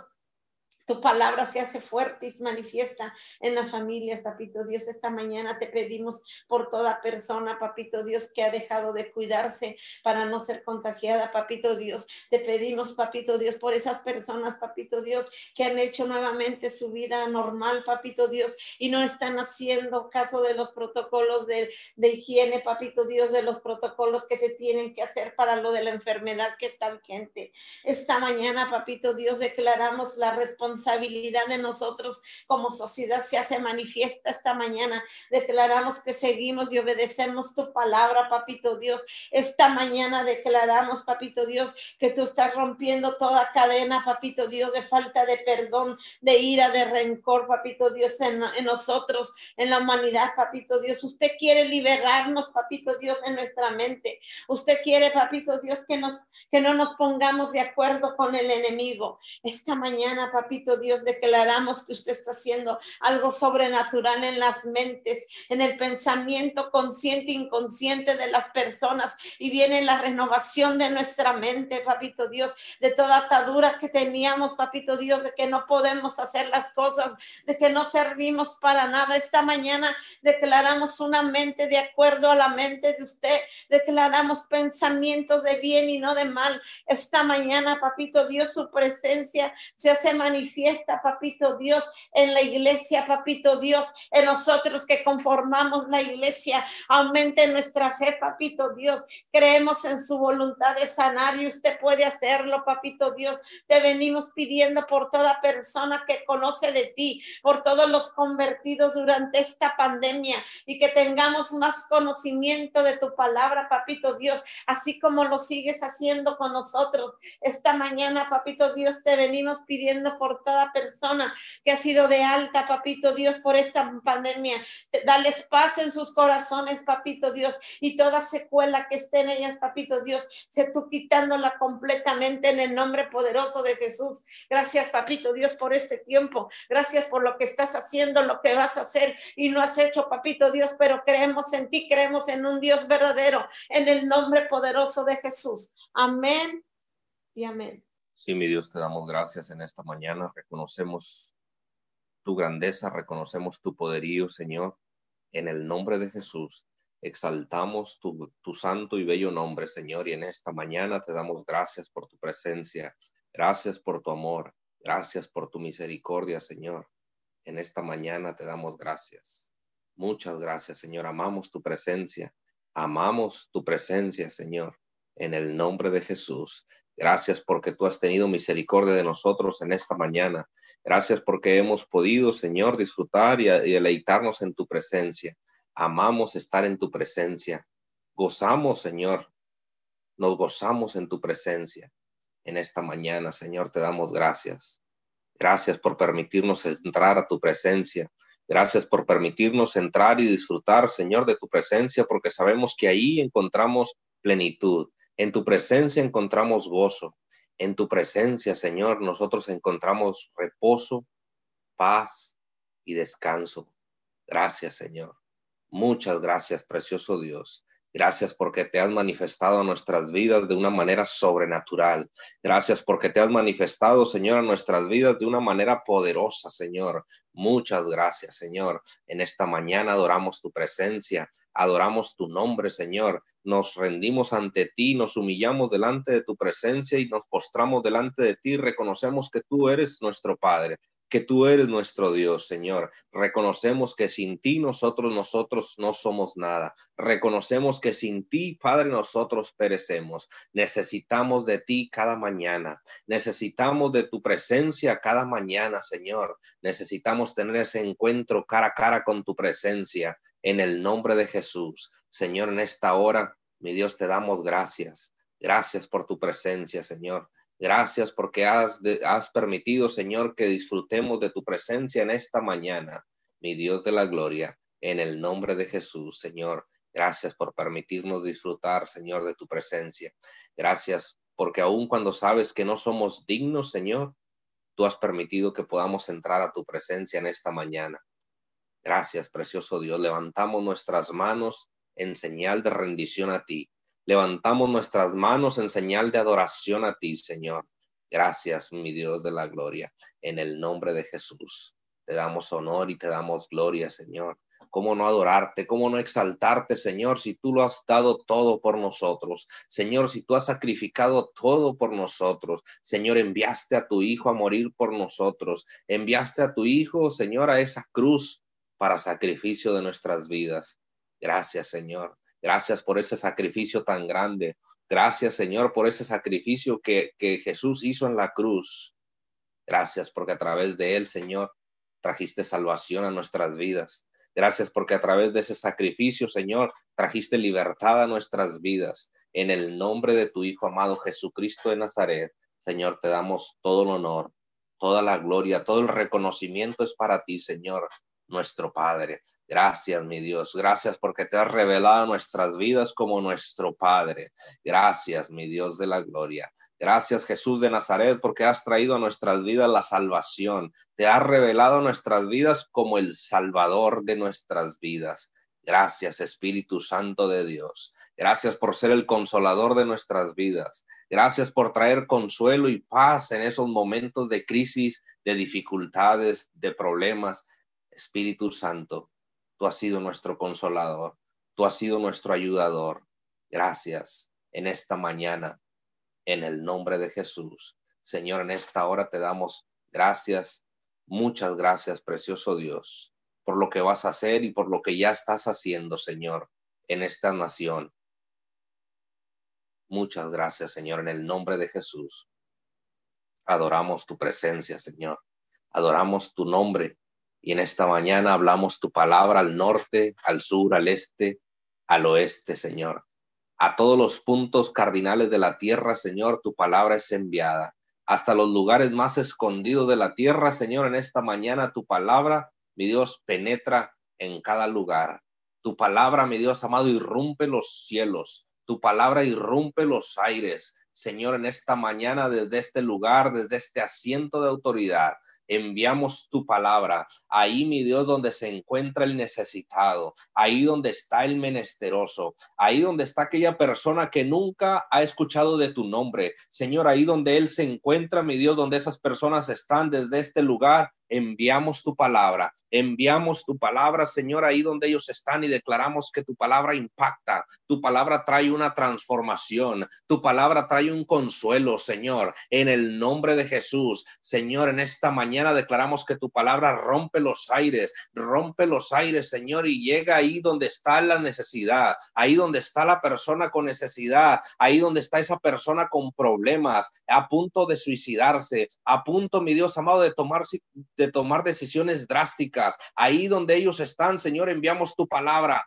Tu palabra se hace fuerte y se manifiesta en las familias, papito Dios. Esta mañana te pedimos por toda persona, papito Dios, que ha dejado de cuidarse para no ser contagiada, papito Dios. Te pedimos, papito Dios, por esas personas, papito Dios, que han hecho nuevamente su vida normal, papito Dios, y no están haciendo caso de los protocolos de, higiene, papito Dios, de los protocolos que se tienen que hacer para lo de la enfermedad que está vigente. Esta mañana, papito Dios, declaramos la responsabilidad de nosotros como sociedad se hace manifiesta esta mañana. Declaramos que seguimos y obedecemos tu palabra, papito Dios. Esta mañana declaramos, papito Dios, que tú estás rompiendo toda cadena, papito Dios, de falta de perdón, de ira, de rencor, papito Dios, en, en nosotros, en la humanidad, papito Dios. Usted quiere liberarnos, papito Dios, en nuestra mente. Usted quiere, papito Dios, que nos que no nos pongamos de acuerdo con el enemigo. Esta mañana, papito Dios, declaramos que usted está haciendo algo sobrenatural en las mentes, en el pensamiento consciente e inconsciente de las personas y viene la renovación de nuestra mente, papito Dios, de toda atadura que teníamos, papito Dios, de que no podemos hacer las cosas, de que no servimos para nada. Esta mañana declaramos una mente de acuerdo a la mente de usted, declaramos pensamientos de bien y no de mal. Esta mañana, papito Dios, su presencia se hace manifiesta, papito Dios, en la iglesia, papito Dios, en nosotros que conformamos la iglesia. Aumente nuestra fe, papito Dios. Creemos en su voluntad de sanar y usted puede hacerlo, papito Dios. Te venimos pidiendo por toda persona que conoce de ti, por todos los convertidos durante esta pandemia y que tengamos más conocimiento de tu palabra, papito Dios, así como lo sigues haciendo con nosotros. Esta mañana, papito Dios, te venimos pidiendo por toda persona que ha sido de alta, papito Dios, por esta pandemia. Dales paz en sus corazones, papito Dios, y toda secuela que esté en ellas, papito Dios, se tú quitándola completamente en el nombre poderoso de Jesús. Gracias, papito Dios, por este tiempo. Gracias por lo que estás haciendo, lo que vas a hacer y no has hecho, papito Dios, pero creemos en ti, creemos en un Dios verdadero, en el nombre poderoso de Jesús. Amén y amén. Sí, mi Dios, te damos gracias en esta mañana. Reconocemos tu grandeza, reconocemos tu poderío, Señor. En el nombre de Jesús, exaltamos tu, tu santo y bello nombre, Señor. Y en esta mañana te damos gracias por tu presencia. Gracias por tu amor. Gracias por tu misericordia, Señor. En esta mañana te damos gracias. Muchas gracias, Señor. Amamos tu presencia. Amamos tu presencia, Señor en el nombre de Jesús. Gracias porque tú has tenido misericordia de nosotros en esta mañana. Gracias porque hemos podido, Señor, disfrutar y, deleitarnos en tu presencia. Amamos estar en tu presencia. Gozamos, Señor. Nos gozamos en tu presencia. En esta mañana, Señor, te damos gracias. Gracias por permitirnos entrar a tu presencia. Gracias por permitirnos entrar y disfrutar, Señor, de tu presencia, porque sabemos que ahí encontramos plenitud. En tu presencia encontramos gozo. En tu presencia, Señor, nosotros encontramos reposo, paz y descanso. Gracias, Señor. Muchas gracias, precioso Dios. Gracias porque te has manifestado a nuestras vidas de una manera sobrenatural. Gracias porque te has manifestado, Señor, a nuestras vidas de una manera poderosa, Señor. Muchas gracias, Señor. En esta mañana adoramos tu presencia, adoramos tu nombre, Señor. Nos rendimos ante ti, nos humillamos delante de tu presencia y nos postramos delante de ti. Reconocemos que tú eres nuestro Padre tú eres nuestro Dios, Señor. Reconocemos que sin ti nosotros, nosotros no somos nada. Reconocemos que sin ti, Padre, nosotros perecemos. Necesitamos de ti cada mañana. Necesitamos de tu presencia cada mañana, Señor. Necesitamos tener ese encuentro cara a cara con tu presencia en el nombre de Jesús. Señor, en esta hora, mi Dios, te damos gracias. Gracias por tu presencia, Señor. Gracias porque has, has permitido, Señor, que disfrutemos de tu presencia en esta mañana, mi Dios de la gloria, en el nombre de Jesús, Señor. Gracias por permitirnos disfrutar, Señor, de tu presencia. Gracias porque aun cuando sabes que no somos dignos, Señor, tú has permitido que podamos entrar a tu presencia en esta mañana. Gracias, precioso Dios. Levantamos nuestras manos en señal de rendición a ti. Levantamos nuestras manos en señal de adoración a ti, Señor. Gracias, mi Dios de la gloria. En el nombre de Jesús, te damos honor y te damos gloria, Señor. ¿Cómo no adorarte? ¿Cómo no exaltarte, Señor, si tú lo has dado todo por nosotros? Señor, si tú has sacrificado todo por nosotros. Señor, enviaste a tu Hijo a morir por nosotros. Enviaste a tu Hijo, Señor, a esa cruz para sacrificio de nuestras vidas. Gracias, Señor. Gracias por ese sacrificio tan grande. Gracias, Señor, por ese sacrificio que, Jesús hizo en la cruz. Gracias porque a través de él, Señor, trajiste salvación a nuestras vidas. Gracias porque a través de ese sacrificio, Señor, trajiste libertad a nuestras vidas. En el nombre de tu Hijo amado Jesucristo de Nazaret, Señor, te damos todo el honor, toda la gloria, todo el reconocimiento es para ti, Señor, nuestro Padre. Gracias, mi Dios. Gracias porque te has revelado nuestras vidas como nuestro Padre. Gracias, mi Dios de la gloria. Gracias Jesús de Nazaret porque has traído a nuestras vidas la salvación. Te has revelado nuestras vidas como el Salvador de nuestras vidas. Gracias Espíritu Santo de Dios. Gracias por ser el consolador de nuestras vidas. Gracias por traer consuelo y paz en esos momentos de crisis, de dificultades, de problemas. Espíritu Santo, tú has sido nuestro consolador. Tú has sido nuestro ayudador. Gracias en esta mañana en el nombre de Jesús. Señor, en esta hora te damos gracias, muchas gracias, precioso Dios, por lo que vas a hacer y por lo que ya estás haciendo, Señor, en esta nación. Muchas gracias, Señor, en el nombre de Jesús. Adoramos tu presencia, Señor. Adoramos tu nombre. Y en esta mañana hablamos tu palabra al norte, al sur, al este, al oeste, Señor. A todos los puntos cardinales de la tierra, Señor, tu palabra es enviada. Hasta los lugares más escondidos de la tierra, Señor, en esta mañana tu palabra, mi Dios, penetra en cada lugar. Tu palabra, mi Dios amado, irrumpe los cielos. Tu palabra irrumpe los aires. Señor, en esta mañana, desde este lugar, desde este asiento de autoridad, enviamos tu palabra. Ahí, mi Dios, donde se encuentra el necesitado, ahí donde está el menesteroso, ahí donde está aquella persona que nunca ha escuchado de tu nombre. Señor, ahí donde Él se encuentra, mi Dios, donde esas personas están desde este lugar, enviamos tu palabra. Enviamos tu palabra, Señor, ahí donde ellos están y declaramos que tu palabra impacta, tu palabra trae una transformación, tu palabra trae un consuelo, Señor, en el nombre de Jesús. Señor, en esta mañana declaramos que tu palabra rompe los aires, rompe los aires, Señor, y llega ahí donde está la necesidad, ahí donde está la persona con necesidad, ahí donde está esa persona con problemas, a punto de suicidarse, a punto, mi Dios amado, de tomar, de tomar decisiones drásticas Ahí donde ellos están, Señor, enviamos tu palabra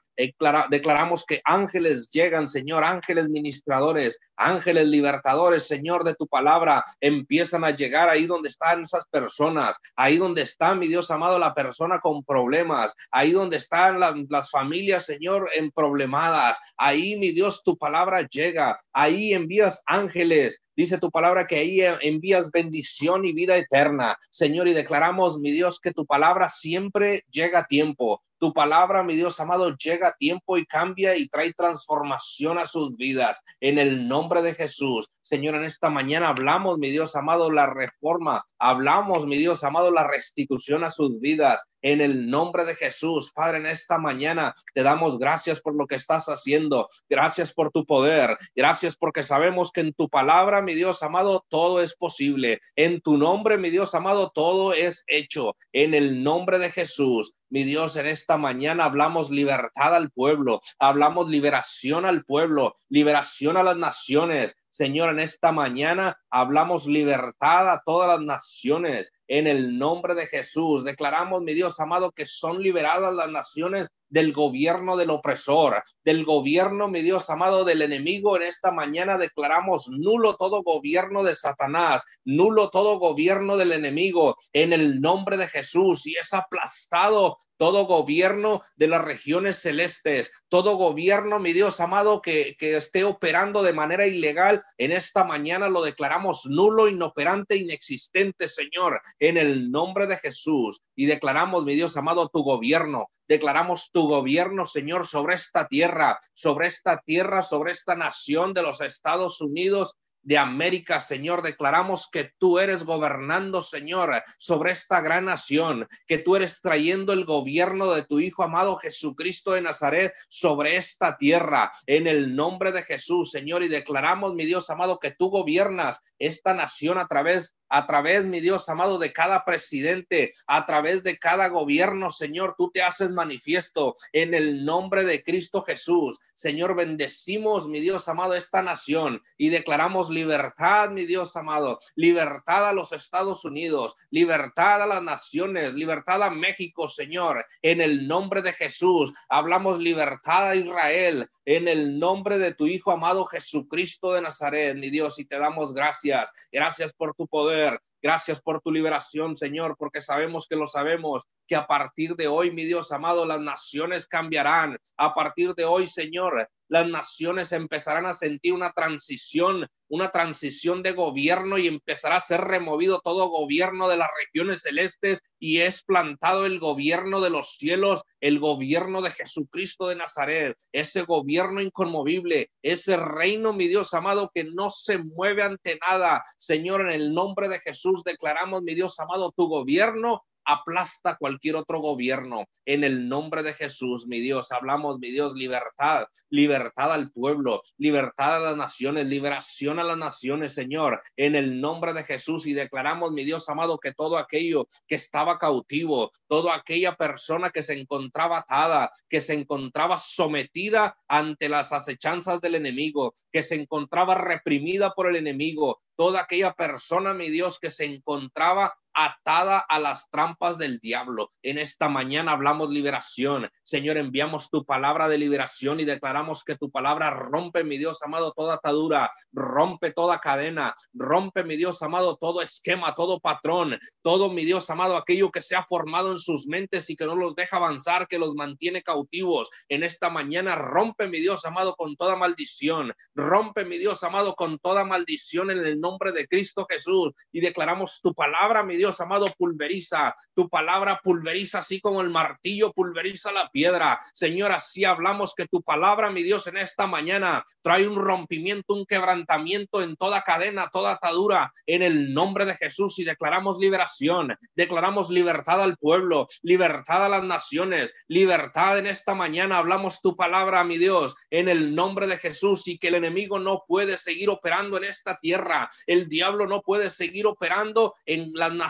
declaramos que ángeles llegan, Señor, ángeles ministradores, ángeles libertadores, Señor, de tu palabra, empiezan a llegar ahí donde están esas personas, ahí donde está, mi Dios amado, la persona con problemas, ahí donde están las familias, Señor, en problemadas, ahí, mi Dios, tu palabra llega, ahí envías ángeles, Dice tu palabra que ahí envías bendición y vida eterna. Señor, y declaramos, mi Dios, que tu palabra siempre llega a tiempo. Tu palabra, mi Dios amado, llega a tiempo y cambia y trae transformación a sus vidas. En el nombre de Jesús, Señor, en esta mañana hablamos, mi Dios amado, la reforma. Hablamos, mi Dios amado, la restitución a sus vidas. En el nombre de Jesús, Padre, en esta mañana te damos gracias por lo que estás haciendo. Gracias por tu poder. Gracias porque sabemos que en tu palabra, mi Dios amado, todo es posible. En tu nombre, mi Dios amado, todo es hecho. En el nombre de Jesús. Mi Dios, en esta mañana hablamos libertad al pueblo, hablamos liberación al pueblo, liberación a las naciones. Señor, en esta mañana hablamos libertad a todas las naciones. En el nombre de Jesús, declaramos, mi Dios amado, que son liberadas las naciones del gobierno del opresor, del gobierno, mi Dios amado, del enemigo. En esta mañana declaramos nulo todo gobierno de Satanás, nulo todo gobierno del enemigo en el nombre de Jesús y es aplastado todo gobierno de las regiones celestes, todo gobierno, mi Dios amado, que, que, esté operando de manera ilegal, en esta mañana lo declaramos nulo, inoperante, inexistente, Señor, en el nombre de Jesús. Y declaramos, mi Dios amado, tu gobierno, declaramos tu gobierno, Señor, sobre esta tierra, sobre esta tierra, sobre esta nación de los Estados Unidos de América, Señor. Declaramos que tú eres gobernando, Señor, sobre esta gran nación, que tú eres trayendo el gobierno de tu Hijo amado Jesucristo de Nazaret sobre esta tierra, en el nombre de Jesús, Señor. Y declaramos, mi Dios amado, que tú gobiernas esta nación a través a través, mi Dios amado, de cada presidente, a través de cada gobierno, Señor, tú te haces manifiesto en el nombre de Cristo Jesús. Señor, bendecimos, mi Dios amado, esta nación y declaramos libertad, mi Dios amado, libertad a los Estados Unidos, libertad a las naciones, libertad a México, Señor, en el nombre de Jesús. Hablamos libertad a Israel, en el nombre de tu Hijo amado Jesucristo de Nazaret, mi Dios, y te damos gracias. Gracias por tu poder Gracias por tu liberación, Señor, porque sabemos que lo sabemos, que a partir de hoy, mi Dios amado, las naciones cambiarán. A partir de hoy, Señor, las naciones empezarán a sentir una transición, una transición de gobierno y empezará a ser removido todo gobierno de las regiones celestes y es plantado el gobierno de los cielos, el gobierno de Jesucristo de Nazaret, ese gobierno inconmovible, ese reino, mi Dios amado, que no se mueve ante nada. Señor, en el nombre de Jesús declaramos, mi Dios amado, tu gobierno aplasta cualquier otro gobierno. En el nombre de Jesús, mi Dios, hablamos, mi Dios, libertad, libertad al pueblo, libertad a las naciones, liberación a las naciones, Señor, en el nombre de Jesús. Y declaramos, mi Dios amado, que todo aquello que estaba cautivo, toda aquella persona que se encontraba atada, que se encontraba sometida ante las acechanzas del enemigo, que se encontraba reprimida por el enemigo, toda aquella persona, mi Dios, que se encontraba atada a las trampas del diablo. En esta mañana hablamos liberación. Señor, enviamos tu palabra de liberación y declaramos que tu palabra rompe, mi Dios amado, toda atadura, rompe toda cadena, rompe, mi Dios amado, todo esquema, todo patrón, todo, mi Dios amado, aquello que se ha formado en sus mentes y que no los deja avanzar, que los mantiene cautivos. En esta mañana rompe, mi Dios amado, con toda maldición. Rompe, mi Dios amado, con toda maldición en el nombre de Cristo Jesús y declaramos tu palabra, mi Dios amado, pulveriza. Tu palabra pulveriza así como el martillo pulveriza la piedra. Señor, así hablamos que tu palabra, mi Dios, en esta mañana trae un rompimiento, un quebrantamiento en toda cadena, toda atadura, en el nombre de Jesús y declaramos liberación, declaramos libertad al pueblo, libertad a las naciones, libertad en esta mañana. Hablamos tu palabra, mi Dios, en el nombre de Jesús y que el enemigo no puede seguir operando en esta tierra. El diablo no puede seguir operando en las naciones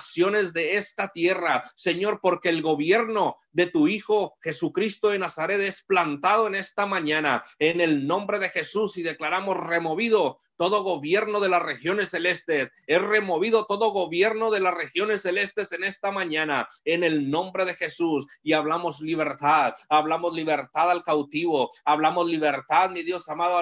de esta tierra, Señor, porque el gobierno de tu Hijo Jesucristo de Nazaret es plantado en esta mañana, en el nombre de Jesús, y declaramos removido todo gobierno de las regiones celestes, es removido todo gobierno de las regiones celestes en esta mañana, en el nombre de Jesús, y hablamos libertad, hablamos libertad al cautivo, hablamos libertad, mi Dios amado,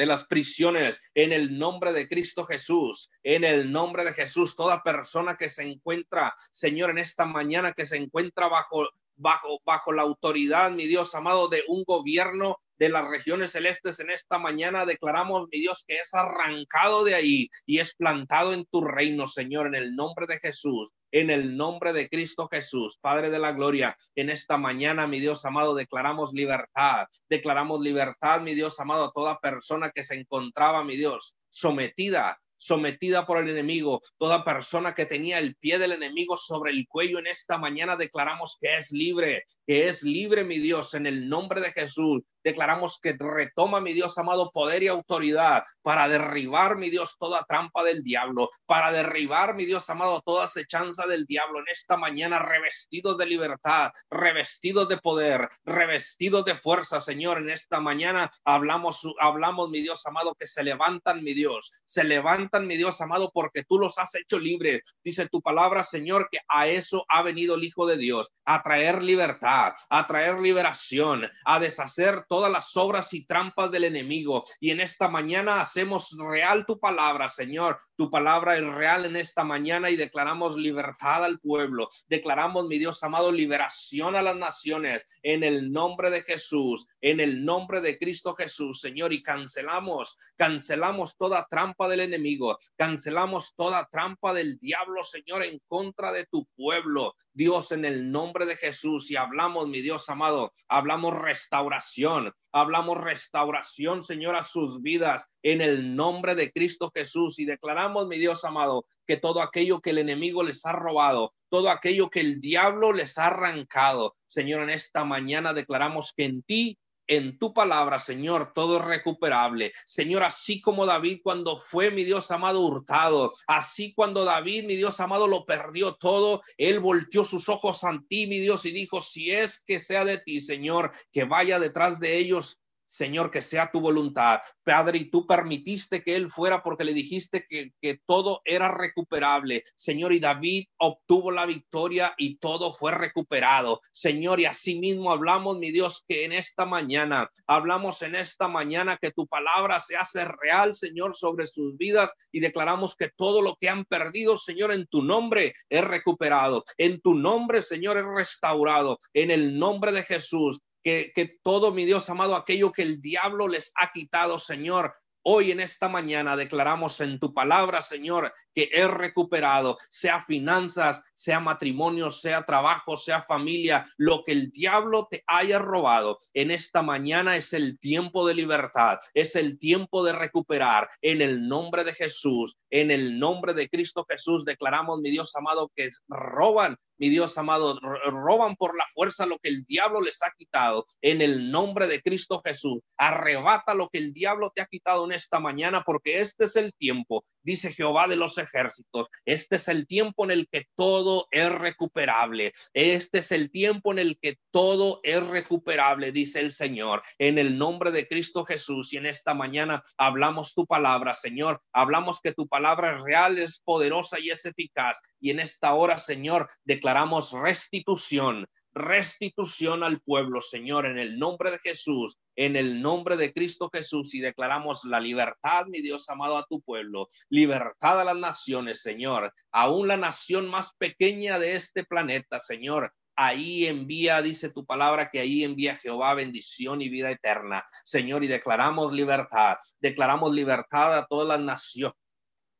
de las prisiones en el nombre de Cristo Jesús, en el nombre de Jesús, toda persona que se encuentra, Señor, en esta mañana que se encuentra bajo bajo bajo la autoridad, mi Dios amado, de un gobierno de las regiones celestes en esta mañana declaramos, mi Dios, que es arrancado de ahí y es plantado en tu reino, Señor, en el nombre de Jesús, en el nombre de Cristo Jesús, Padre de la Gloria. En esta mañana, mi Dios amado, declaramos libertad, declaramos libertad, mi Dios amado, toda persona que se encontraba, mi Dios, sometida sometida por el enemigo. Toda persona que tenía el pie del enemigo sobre el cuello en esta mañana declaramos que es libre, que es libre, mi Dios, en el nombre de Jesús declaramos que retoma, mi Dios amado, poder y autoridad para derribar, mi Dios, toda trampa del diablo, para derribar, mi Dios amado, toda acechanza del diablo en esta mañana, revestidos de libertad, revestidos de poder, revestidos de fuerza, Señor. En esta mañana hablamos, hablamos, mi Dios amado, que se levantan, mi Dios, se levantan, mi Dios amado, porque tú los has hecho libres. Dice tu palabra, Señor, que a eso ha venido el Hijo de Dios, a traer libertad, a traer liberación, a deshacer todas las obras y trampas del enemigo. Y en esta mañana hacemos real tu palabra, Señor. Tu palabra es real en esta mañana y declaramos libertad al pueblo. Declaramos, mi Dios amado, liberación a las naciones en el nombre de Jesús, en el nombre de Cristo Jesús, Señor. Y cancelamos, cancelamos toda trampa del enemigo, cancelamos toda trampa del diablo, Señor, en contra de tu pueblo. Dios, en el nombre de Jesús. Y hablamos, mi Dios amado, hablamos restauración hablamos restauración, Señor, a sus vidas en el nombre de Cristo Jesús. Y declaramos, mi Dios amado, que todo aquello que el enemigo les ha robado, todo aquello que el diablo les ha arrancado, Señor, en esta mañana declaramos que en ti en tu palabra, Señor, todo es recuperable. Señor, así como David cuando fue, mi Dios amado, hurtado, así cuando David, mi Dios amado, lo perdió todo, él volteó sus ojos a ti, mi Dios, y dijo, si es que sea de ti, Señor, que vaya detrás de ellos Señor, que sea tu voluntad. Padre, y tú permitiste que él fuera porque le dijiste que, que, todo era recuperable. Señor, y David obtuvo la victoria y todo fue recuperado. Señor, y asimismo hablamos, mi Dios, que en esta mañana, hablamos en esta mañana que tu palabra se hace real, Señor, sobre sus vidas y declaramos que todo lo que han perdido, Señor, en tu nombre es recuperado. En tu nombre, Señor, es restaurado. En el nombre de Jesús, que, todo, mi Dios amado, aquello que el diablo les ha quitado, Señor, Hoy en esta mañana declaramos en tu palabra, Señor, que es recuperado, sea finanzas, sea matrimonio, sea trabajo, sea familia, lo que el diablo te haya robado. En esta mañana es el tiempo de libertad, es el tiempo de recuperar. En el nombre de Jesús, en el nombre de Cristo Jesús, declaramos, mi Dios amado, que roban mi Dios amado, roban por la fuerza lo que el diablo les ha quitado. En el nombre de Cristo Jesús, arrebata lo que el diablo te ha quitado en esta mañana, porque este es el tiempo, dice Jehová de los ejércitos. Este es el tiempo en el que todo es recuperable. Este es el tiempo en el que todo es recuperable, dice el Señor. En el nombre de Cristo Jesús y en esta mañana hablamos tu palabra, Señor. Hablamos que tu palabra es real, es poderosa y es eficaz. Y en esta hora, Señor, declaramos declaramos restitución, restitución al pueblo, Señor, en el nombre de Jesús, en el nombre de Cristo Jesús, y declaramos la libertad, mi Dios amado, a tu pueblo, libertad a las naciones, Señor, aún la nación más pequeña de este planeta, Señor. Ahí envía, dice tu palabra, que ahí envía Jehová bendición y vida eterna. Señor, y declaramos libertad, declaramos libertad a todas las naciones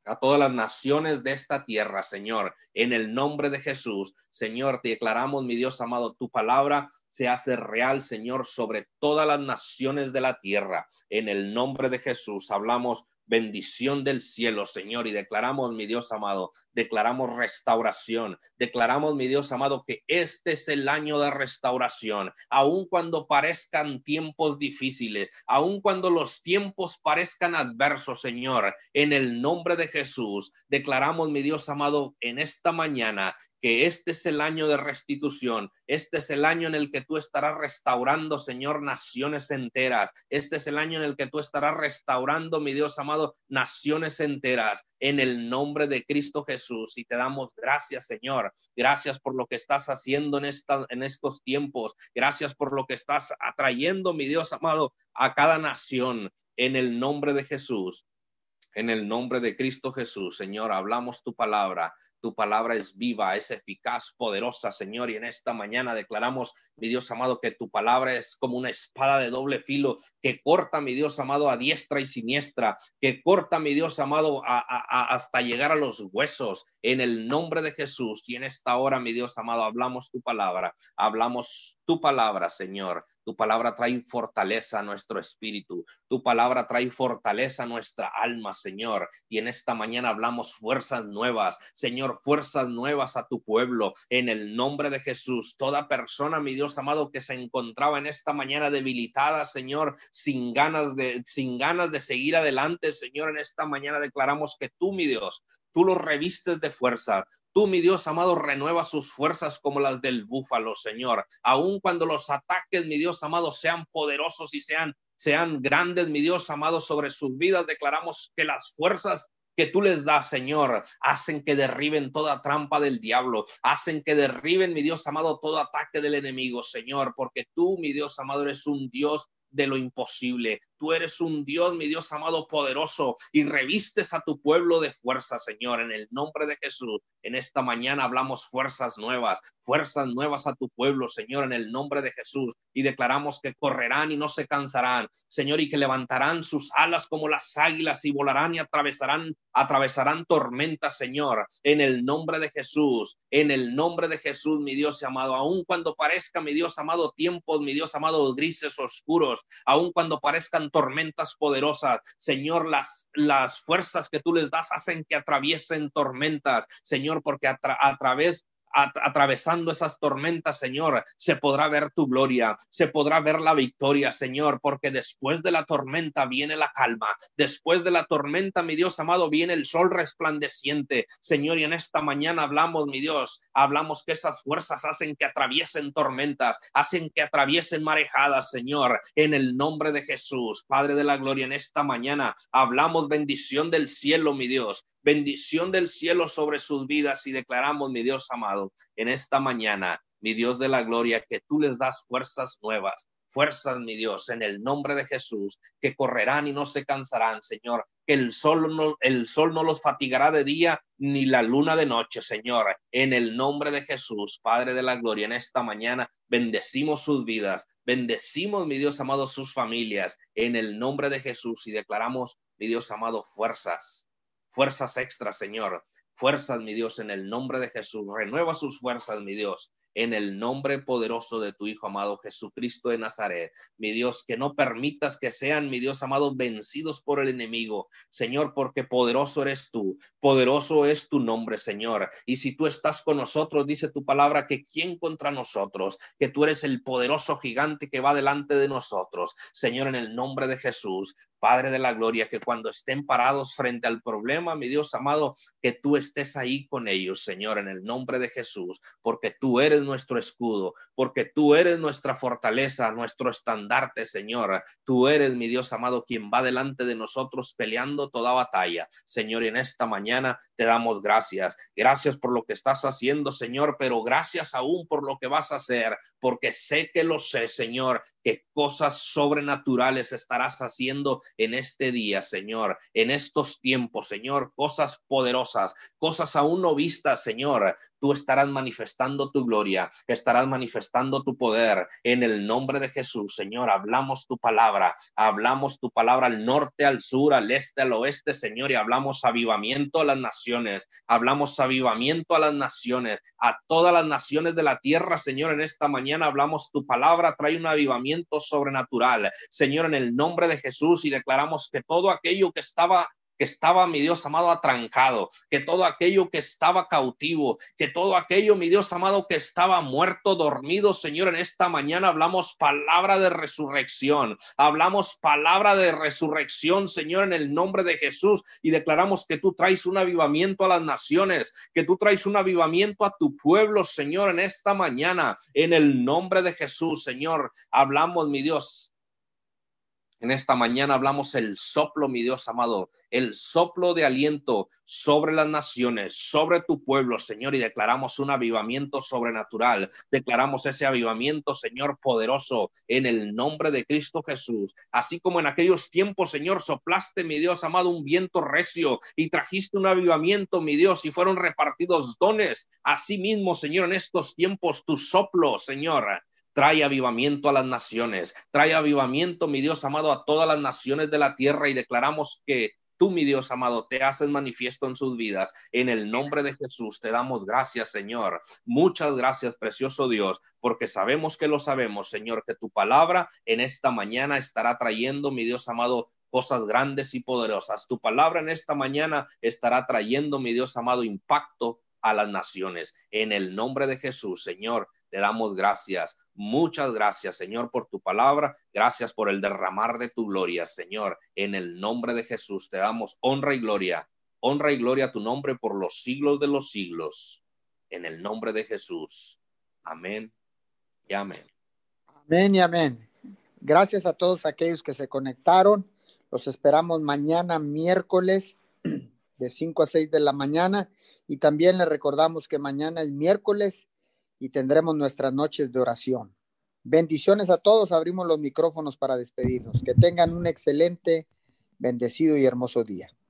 a todas las naciones de esta tierra, Señor, en el nombre de Jesús. Señor, te declaramos, mi Dios amado, tu palabra se hace real, Señor, sobre todas las naciones de la tierra. En el nombre de Jesús hablamos bendición del cielo, Señor, y declaramos, mi Dios amado, declaramos restauración, declaramos, mi Dios amado, que este es el año de restauración, aun cuando parezcan tiempos difíciles, aun cuando los tiempos parezcan adversos, Señor, en el nombre de Jesús, declaramos, mi Dios amado, en esta mañana que este es el año de restitución, este es el año en el que tú estarás restaurando, Señor, naciones enteras, este es el año en el que tú estarás restaurando, mi Dios amado, naciones enteras, en el nombre de Cristo Jesús. Y te damos gracias, Señor, gracias por lo que estás haciendo en, esta, en estos tiempos, gracias por lo que estás atrayendo, mi Dios amado, a cada nación, en el nombre de Jesús. En el nombre de Cristo Jesús, Señor, hablamos tu palabra, tu palabra es viva, es eficaz, poderosa, Señor. Y en esta mañana declaramos, mi Dios amado, que tu palabra es como una espada de doble filo que corta, mi Dios amado, a diestra y siniestra, que corta, mi Dios amado, hasta llegar a los huesos. En el nombre de Jesús. Y en esta hora, mi Dios amado, hablamos tu palabra, hablamos tu palabra, Señor. Tu palabra trae fortaleza a nuestro espíritu. Tu palabra trae fortaleza a nuestra alma, Señor. Y en esta mañana hablamos fuerzas nuevas, Señor, fuerzas nuevas a tu pueblo. En el nombre de Jesús, toda persona, mi Dios amado, que se encontraba en esta mañana debilitada, Señor, sin ganas de, sin ganas de seguir adelante, Señor, en esta mañana declaramos que tú, mi Dios, tú los revistes de fuerza, Tú, mi Dios amado, renueva sus fuerzas como las del búfalo, Señor. Aun cuando los ataques, mi Dios amado, sean poderosos y sean, sean grandes, mi Dios amado, sobre sus vidas, declaramos que las fuerzas que tú les das, Señor, hacen que derriben toda trampa del diablo, hacen que derriben, mi Dios amado, todo ataque del enemigo, Señor, porque tú, mi Dios amado, eres un Dios de lo imposible. Tú eres un Dios, mi Dios amado, poderoso, y revistes a tu pueblo de fuerza, Señor, en el nombre de Jesús. En esta mañana hablamos fuerzas nuevas, fuerzas nuevas a tu pueblo, Señor, en el nombre de Jesús. Y declaramos que correrán y no se cansarán, Señor, y que levantarán sus alas como las águilas y volarán y atravesarán, atravesarán tormentas, Señor, en el nombre de Jesús, en el nombre de Jesús, mi Dios amado, aun cuando parezca, mi Dios amado, tiempos, mi Dios amado, grises, oscuros, aun cuando parezcan tormentas poderosas, Señor, las, las fuerzas que tú les das hacen que atraviesen tormentas, Señor, porque a, a través atravesando esas tormentas, Señor, se podrá ver tu gloria, se podrá ver la victoria, Señor, porque después de la tormenta viene la calma, después de la tormenta, mi Dios amado, viene el sol resplandeciente, Señor, y en esta mañana hablamos, mi Dios, hablamos que esas fuerzas hacen que atraviesen tormentas, hacen que atraviesen marejadas, Señor, en el nombre de Jesús, Padre de la gloria, en esta mañana hablamos bendición del cielo, mi Dios, bendición del cielo sobre sus vidas y declaramos, mi Dios amado, en esta mañana, mi Dios de la gloria, que tú les das fuerzas nuevas, fuerzas, mi Dios, en el nombre de Jesús, que correrán y no se cansarán, Señor, que el sol no, el sol no los fatigará de día ni la luna de noche, Señor, en el nombre de Jesús, Padre de la gloria, en esta mañana bendecimos sus vidas, bendecimos, mi Dios amado, sus familias, en el nombre de Jesús y declaramos, mi Dios amado, fuerzas, fuerzas extras, Señor. Fuerzas, mi Dios, en el nombre de Jesús. Renueva sus fuerzas, mi Dios en el nombre poderoso de tu Hijo amado Jesucristo de Nazaret. Mi Dios, que no permitas que sean, mi Dios amado, vencidos por el enemigo, Señor, porque poderoso eres tú, poderoso es tu nombre, Señor. Y si tú estás con nosotros, dice tu palabra, que quién contra nosotros, que tú eres el poderoso gigante que va delante de nosotros, Señor, en el nombre de Jesús. Padre de la gloria, que cuando estén parados frente al problema, mi Dios amado, que tú estés ahí con ellos, Señor, en el nombre de Jesús, porque tú eres nuestro escudo, porque tú eres nuestra fortaleza, nuestro estandarte, Señor. Tú eres, mi Dios amado, quien va delante de nosotros peleando toda batalla. Señor, en esta mañana te damos gracias. Gracias por lo que estás haciendo, Señor, pero gracias aún por lo que vas a hacer, porque sé que lo sé, Señor, que cosas sobrenaturales estarás haciendo en este día, Señor, en estos tiempos, Señor, cosas poderosas, cosas aún no vistas, Señor. Tú estarás manifestando tu gloria, estarás manifestando tu poder en el nombre de Jesús, Señor. Hablamos tu palabra, hablamos tu palabra al norte, al sur, al este, al oeste, Señor, y hablamos avivamiento a las naciones, hablamos avivamiento a las naciones, a todas las naciones de la tierra, Señor. En esta mañana hablamos tu palabra, trae un avivamiento sobrenatural, Señor, en el nombre de Jesús, y declaramos que todo aquello que estaba que estaba, mi Dios amado, atrancado, que todo aquello que estaba cautivo, que todo aquello, mi Dios amado, que estaba muerto, dormido, Señor, en esta mañana hablamos palabra de resurrección, hablamos palabra de resurrección, Señor, en el nombre de Jesús, y declaramos que tú traes un avivamiento a las naciones, que tú traes un avivamiento a tu pueblo, Señor, en esta mañana, en el nombre de Jesús, Señor, hablamos, mi Dios, en esta mañana hablamos el soplo, mi Dios amado, el soplo de aliento sobre las naciones, sobre tu pueblo, Señor, y declaramos un avivamiento sobrenatural. Declaramos ese avivamiento, Señor, poderoso, en el nombre de Cristo Jesús. Así como en aquellos tiempos, Señor, soplaste, mi Dios amado, un viento recio y trajiste un avivamiento, mi Dios, y fueron repartidos dones. Asimismo, Señor, en estos tiempos, tu soplo, Señor, Trae avivamiento a las naciones, trae avivamiento, mi Dios amado, a todas las naciones de la tierra y declaramos que tú, mi Dios amado, te haces manifiesto en sus vidas. En el nombre de Jesús te damos gracias, Señor. Muchas gracias, precioso Dios, porque sabemos que lo sabemos, Señor, que tu palabra en esta mañana estará trayendo, mi Dios amado, cosas grandes y poderosas. Tu palabra en esta mañana estará trayendo, mi Dios amado, impacto a las naciones. En el nombre de Jesús, Señor, te damos gracias. Muchas gracias, Señor, por tu palabra. Gracias por el derramar de tu gloria, Señor. En el nombre de Jesús te damos honra y gloria. Honra y gloria a tu nombre por los siglos de los siglos. En el nombre de Jesús. Amén y amén. Amén y amén. Gracias a todos aquellos que se conectaron. Los esperamos mañana, miércoles, de 5 a 6 de la mañana. Y también les recordamos que mañana es miércoles y tendremos nuestras noches de oración. Bendiciones a todos. Abrimos los micrófonos para despedirnos. Que tengan un excelente, bendecido y hermoso día.